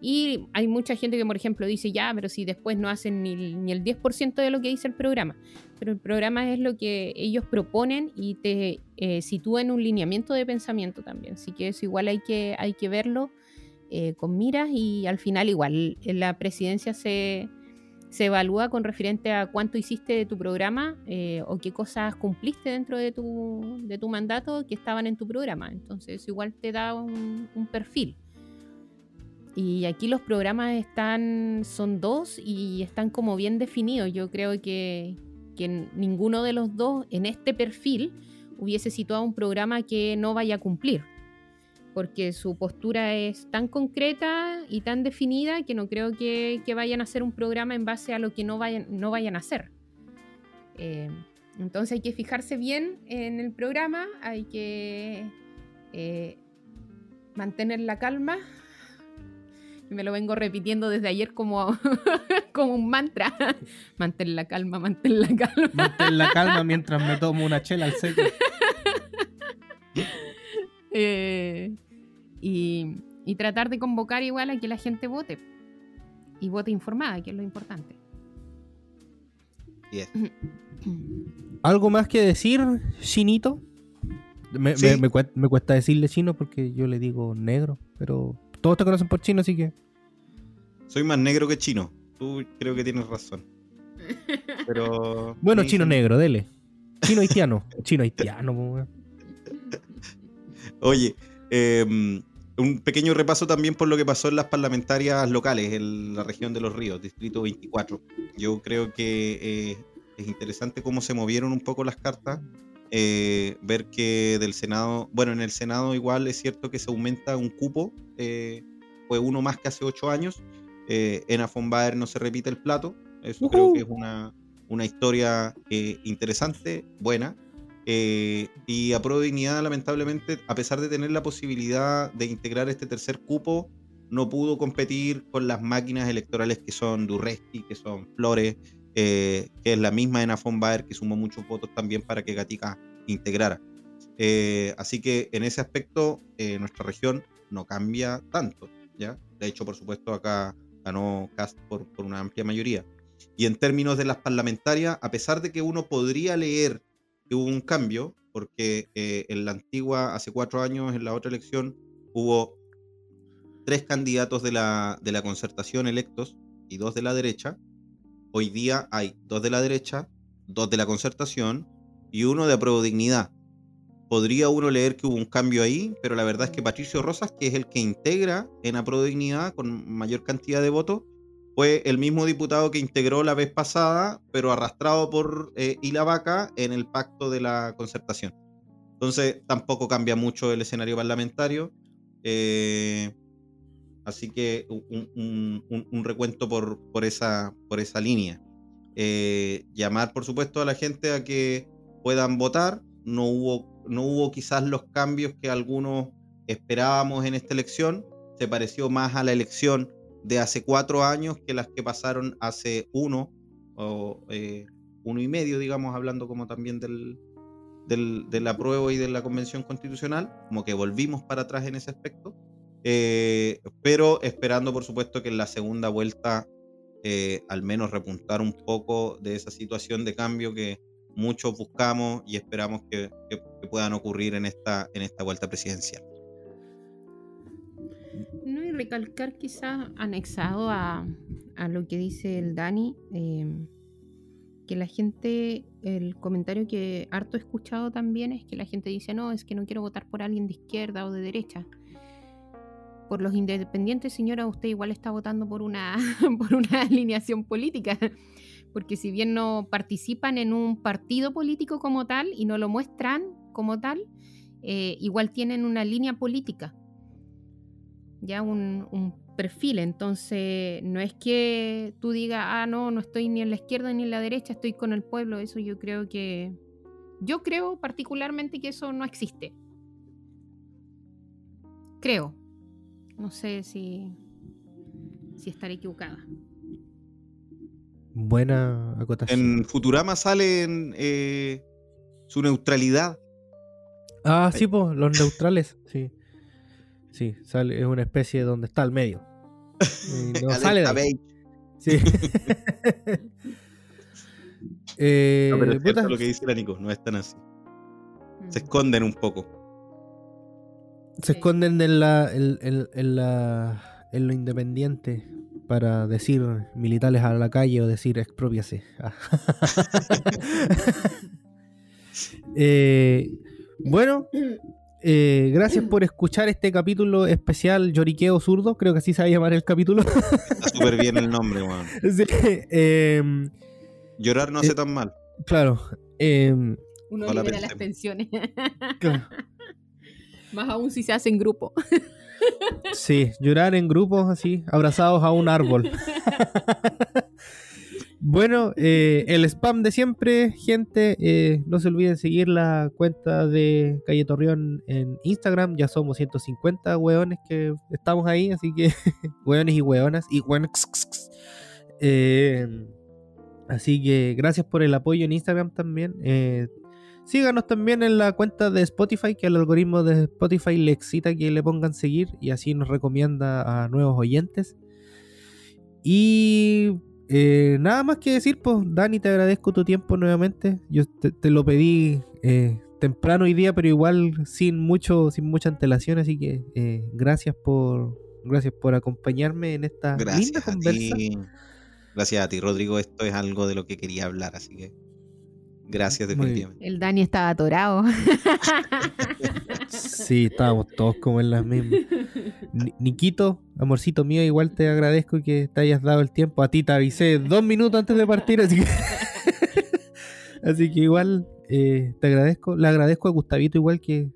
Y hay mucha gente que, por ejemplo, dice, ya, pero si después no hacen ni, el 10% de lo que dice el programa. Pero el programa es lo que ellos proponen y te eh, sitúa en un lineamiento de pensamiento también. Así que eso igual hay que, hay que verlo eh, con miras y al final igual la presidencia se, se evalúa con referente a cuánto hiciste de tu programa eh, o qué cosas cumpliste dentro de tu, de tu mandato que estaban en tu programa. Entonces igual te da un, perfil. Y aquí los programas están, son dos y están como bien definidos. Yo creo que, que ninguno de los dos en este perfil hubiese situado un programa que no vaya a cumplir porque su postura es tan concreta y tan definida que no creo que, vayan a hacer un programa en base a lo que no vayan, no vayan a hacer. Eh, entonces hay que fijarse bien en el programa, hay que eh, mantener la calma. Me lo vengo repitiendo desde ayer como, como un mantra. Mantén la calma, mantén la calma. Mantén la calma mientras me tomo una chela al seco. Eh, y, tratar de convocar igual a que la gente vote. Y vote informada, que es lo importante. ¿Algo más que decir, Chinito? Me, cuesta, decirle chino porque yo le digo negro, pero todos te conocen por chino, así que. Soy más negro que chino. Tú creo que tienes razón. Pero. Bueno, chino negro, dele. Chino haitiano. chino haitiano, Oye, em, un pequeño repaso también por lo que pasó en las parlamentarias locales en la región de los ríos, distrito 24. Yo creo que eh, es interesante cómo se movieron un poco las cartas. Eh, ver que del Senado, bueno, en el Senado igual es cierto que se aumenta un cupo, eh, fue uno más que hace ocho años. en Afombaer no se repite el plato, eso creo que es una, una historia interesante, buena. Eh, y a Pro lamentablemente, a pesar de tener la posibilidad de integrar este tercer cupo, no pudo competir con las máquinas electorales que son Durresti, que son Flores, eh, que es la misma en Baer, que sumó muchos votos también para que Gatica integrara. Eh, así que en ese aspecto, nuestra región no cambia tanto. ¿ya? De hecho, por supuesto, acá ganó Cast por, por una amplia mayoría. Y en términos de las parlamentarias, a pesar de que uno podría leer hubo un cambio, porque eh, en la antigua, hace cuatro años, en la otra elección, hubo tres candidatos de la, de la concertación electos y dos de la derecha. Hoy día hay dos de la derecha, dos de la concertación y uno de dignidad. podría uno leer que hubo un cambio ahí, pero la verdad es que Patricio Rosas, que es el que integra en Apro Dignidad con mayor cantidad de votos, fue el mismo diputado que integró la vez pasada, pero arrastrado por eh, en el pacto de la concertación. Entonces tampoco cambia mucho el escenario parlamentario. Eh, así que un, recuento por, por, esa, por esa línea. Eh, llamar, por supuesto, a la gente a que puedan votar. No hubo, no hubo quizás los cambios que algunos esperábamos en esta elección. Se pareció más a la elección de hace cuatro años que las que pasaron hace uno o eh, uno y medio, digamos, hablando como también del, del, del apruebo y de la convención constitucional, como que volvimos para atrás en ese aspecto, eh, pero esperando, por supuesto, que en la segunda vuelta eh, al menos repuntar un poco de esa situación de cambio que muchos buscamos y esperamos que, que puedan ocurrir en esta, en esta vuelta presidencial recalcar quizás anexado a, lo que dice el Dani, em, que la gente, el comentario que harto he escuchado también es que la gente dice, no, es que no quiero votar por alguien de izquierda o de derecha. Por los independientes, señora, usted igual está votando por una, por una alineación política, porque si bien no participan en un partido político como tal y no lo muestran como tal, eh, igual tienen una línea política ya un, perfil. Entonces, no es que tú digas, ah, no, no estoy ni en la izquierda ni en la derecha, estoy con el pueblo. Eso yo creo que. Yo creo particularmente que eso no existe. Creo. No sé si. si estaré equivocada. Buena acotación. En Futurama sale eh, su neutralidad. Ah, sí, pues, los neutrales, sí. Sí, sale, es una especie donde está al medio. no sale de Sí. eh, no, pero es lo que dice la Nico, no es tan así. Se mm. esconden un poco. Se esconden en la, en, la, en lo independiente para decir militares a la calle o decir expropiase. Ah. eh, bueno, eh, gracias por escuchar este capítulo especial Lloriqueo Zurdo, creo que así se va a llamar el capítulo. Está súper bien el nombre, weón. Em, Llorar no hace eh, tan mal. Claro. Em, Uno libera las pensiones. Más aún si se hace en grupo. sí, llorar en grupos así, abrazados a un árbol. Bueno, eh, el spam de siempre, gente. Eh, no se olviden seguir la cuenta de Calle Torreón en Instagram. Ya somos 150 weones que estamos ahí, así que weones y weonas. Y eh, así que gracias por el apoyo en Instagram también. síganos también en la cuenta de Spotify, que el algoritmo de Spotify le excita que le pongan seguir y así nos recomienda a nuevos oyentes. Y eh, nada más que decir, pues, Dani, te agradezco tu tiempo nuevamente. Yo te, lo pedí eh, temprano hoy día, pero igual sin mucho, sin mucha antelación, así que eh, gracias por gracias por acompañarme en esta linda conversa. Gracias a ti, Rodrigo. Esto es algo de lo que quería hablar, así que gracias definitivamente. El Dani estaba atorado. sí, estábamos todos como en las mismas. Niquito, amorcito mío, igual te agradezco que te hayas dado el tiempo. A ti te avisé dos minutos antes de partir, así que, así que igual eh, te agradezco. Le agradezco a Gustavito igual que,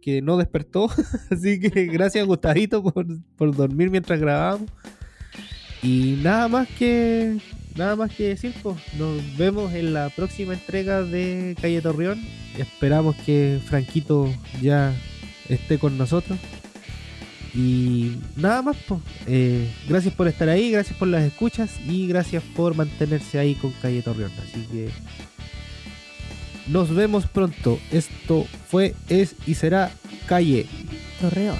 que no despertó. así que gracias Gustavito por, por dormir mientras grabábamos. Y nada más que nada más que decir, pues nos vemos en la próxima entrega de Calle Torreón. Esperamos que Franquito ya esté con nosotros. Y nada más, pues. gracias por estar ahí, gracias por las escuchas y gracias por mantenerse ahí con Calle Torreón. Así que nos vemos pronto. Esto fue, es y será Calle Torreón.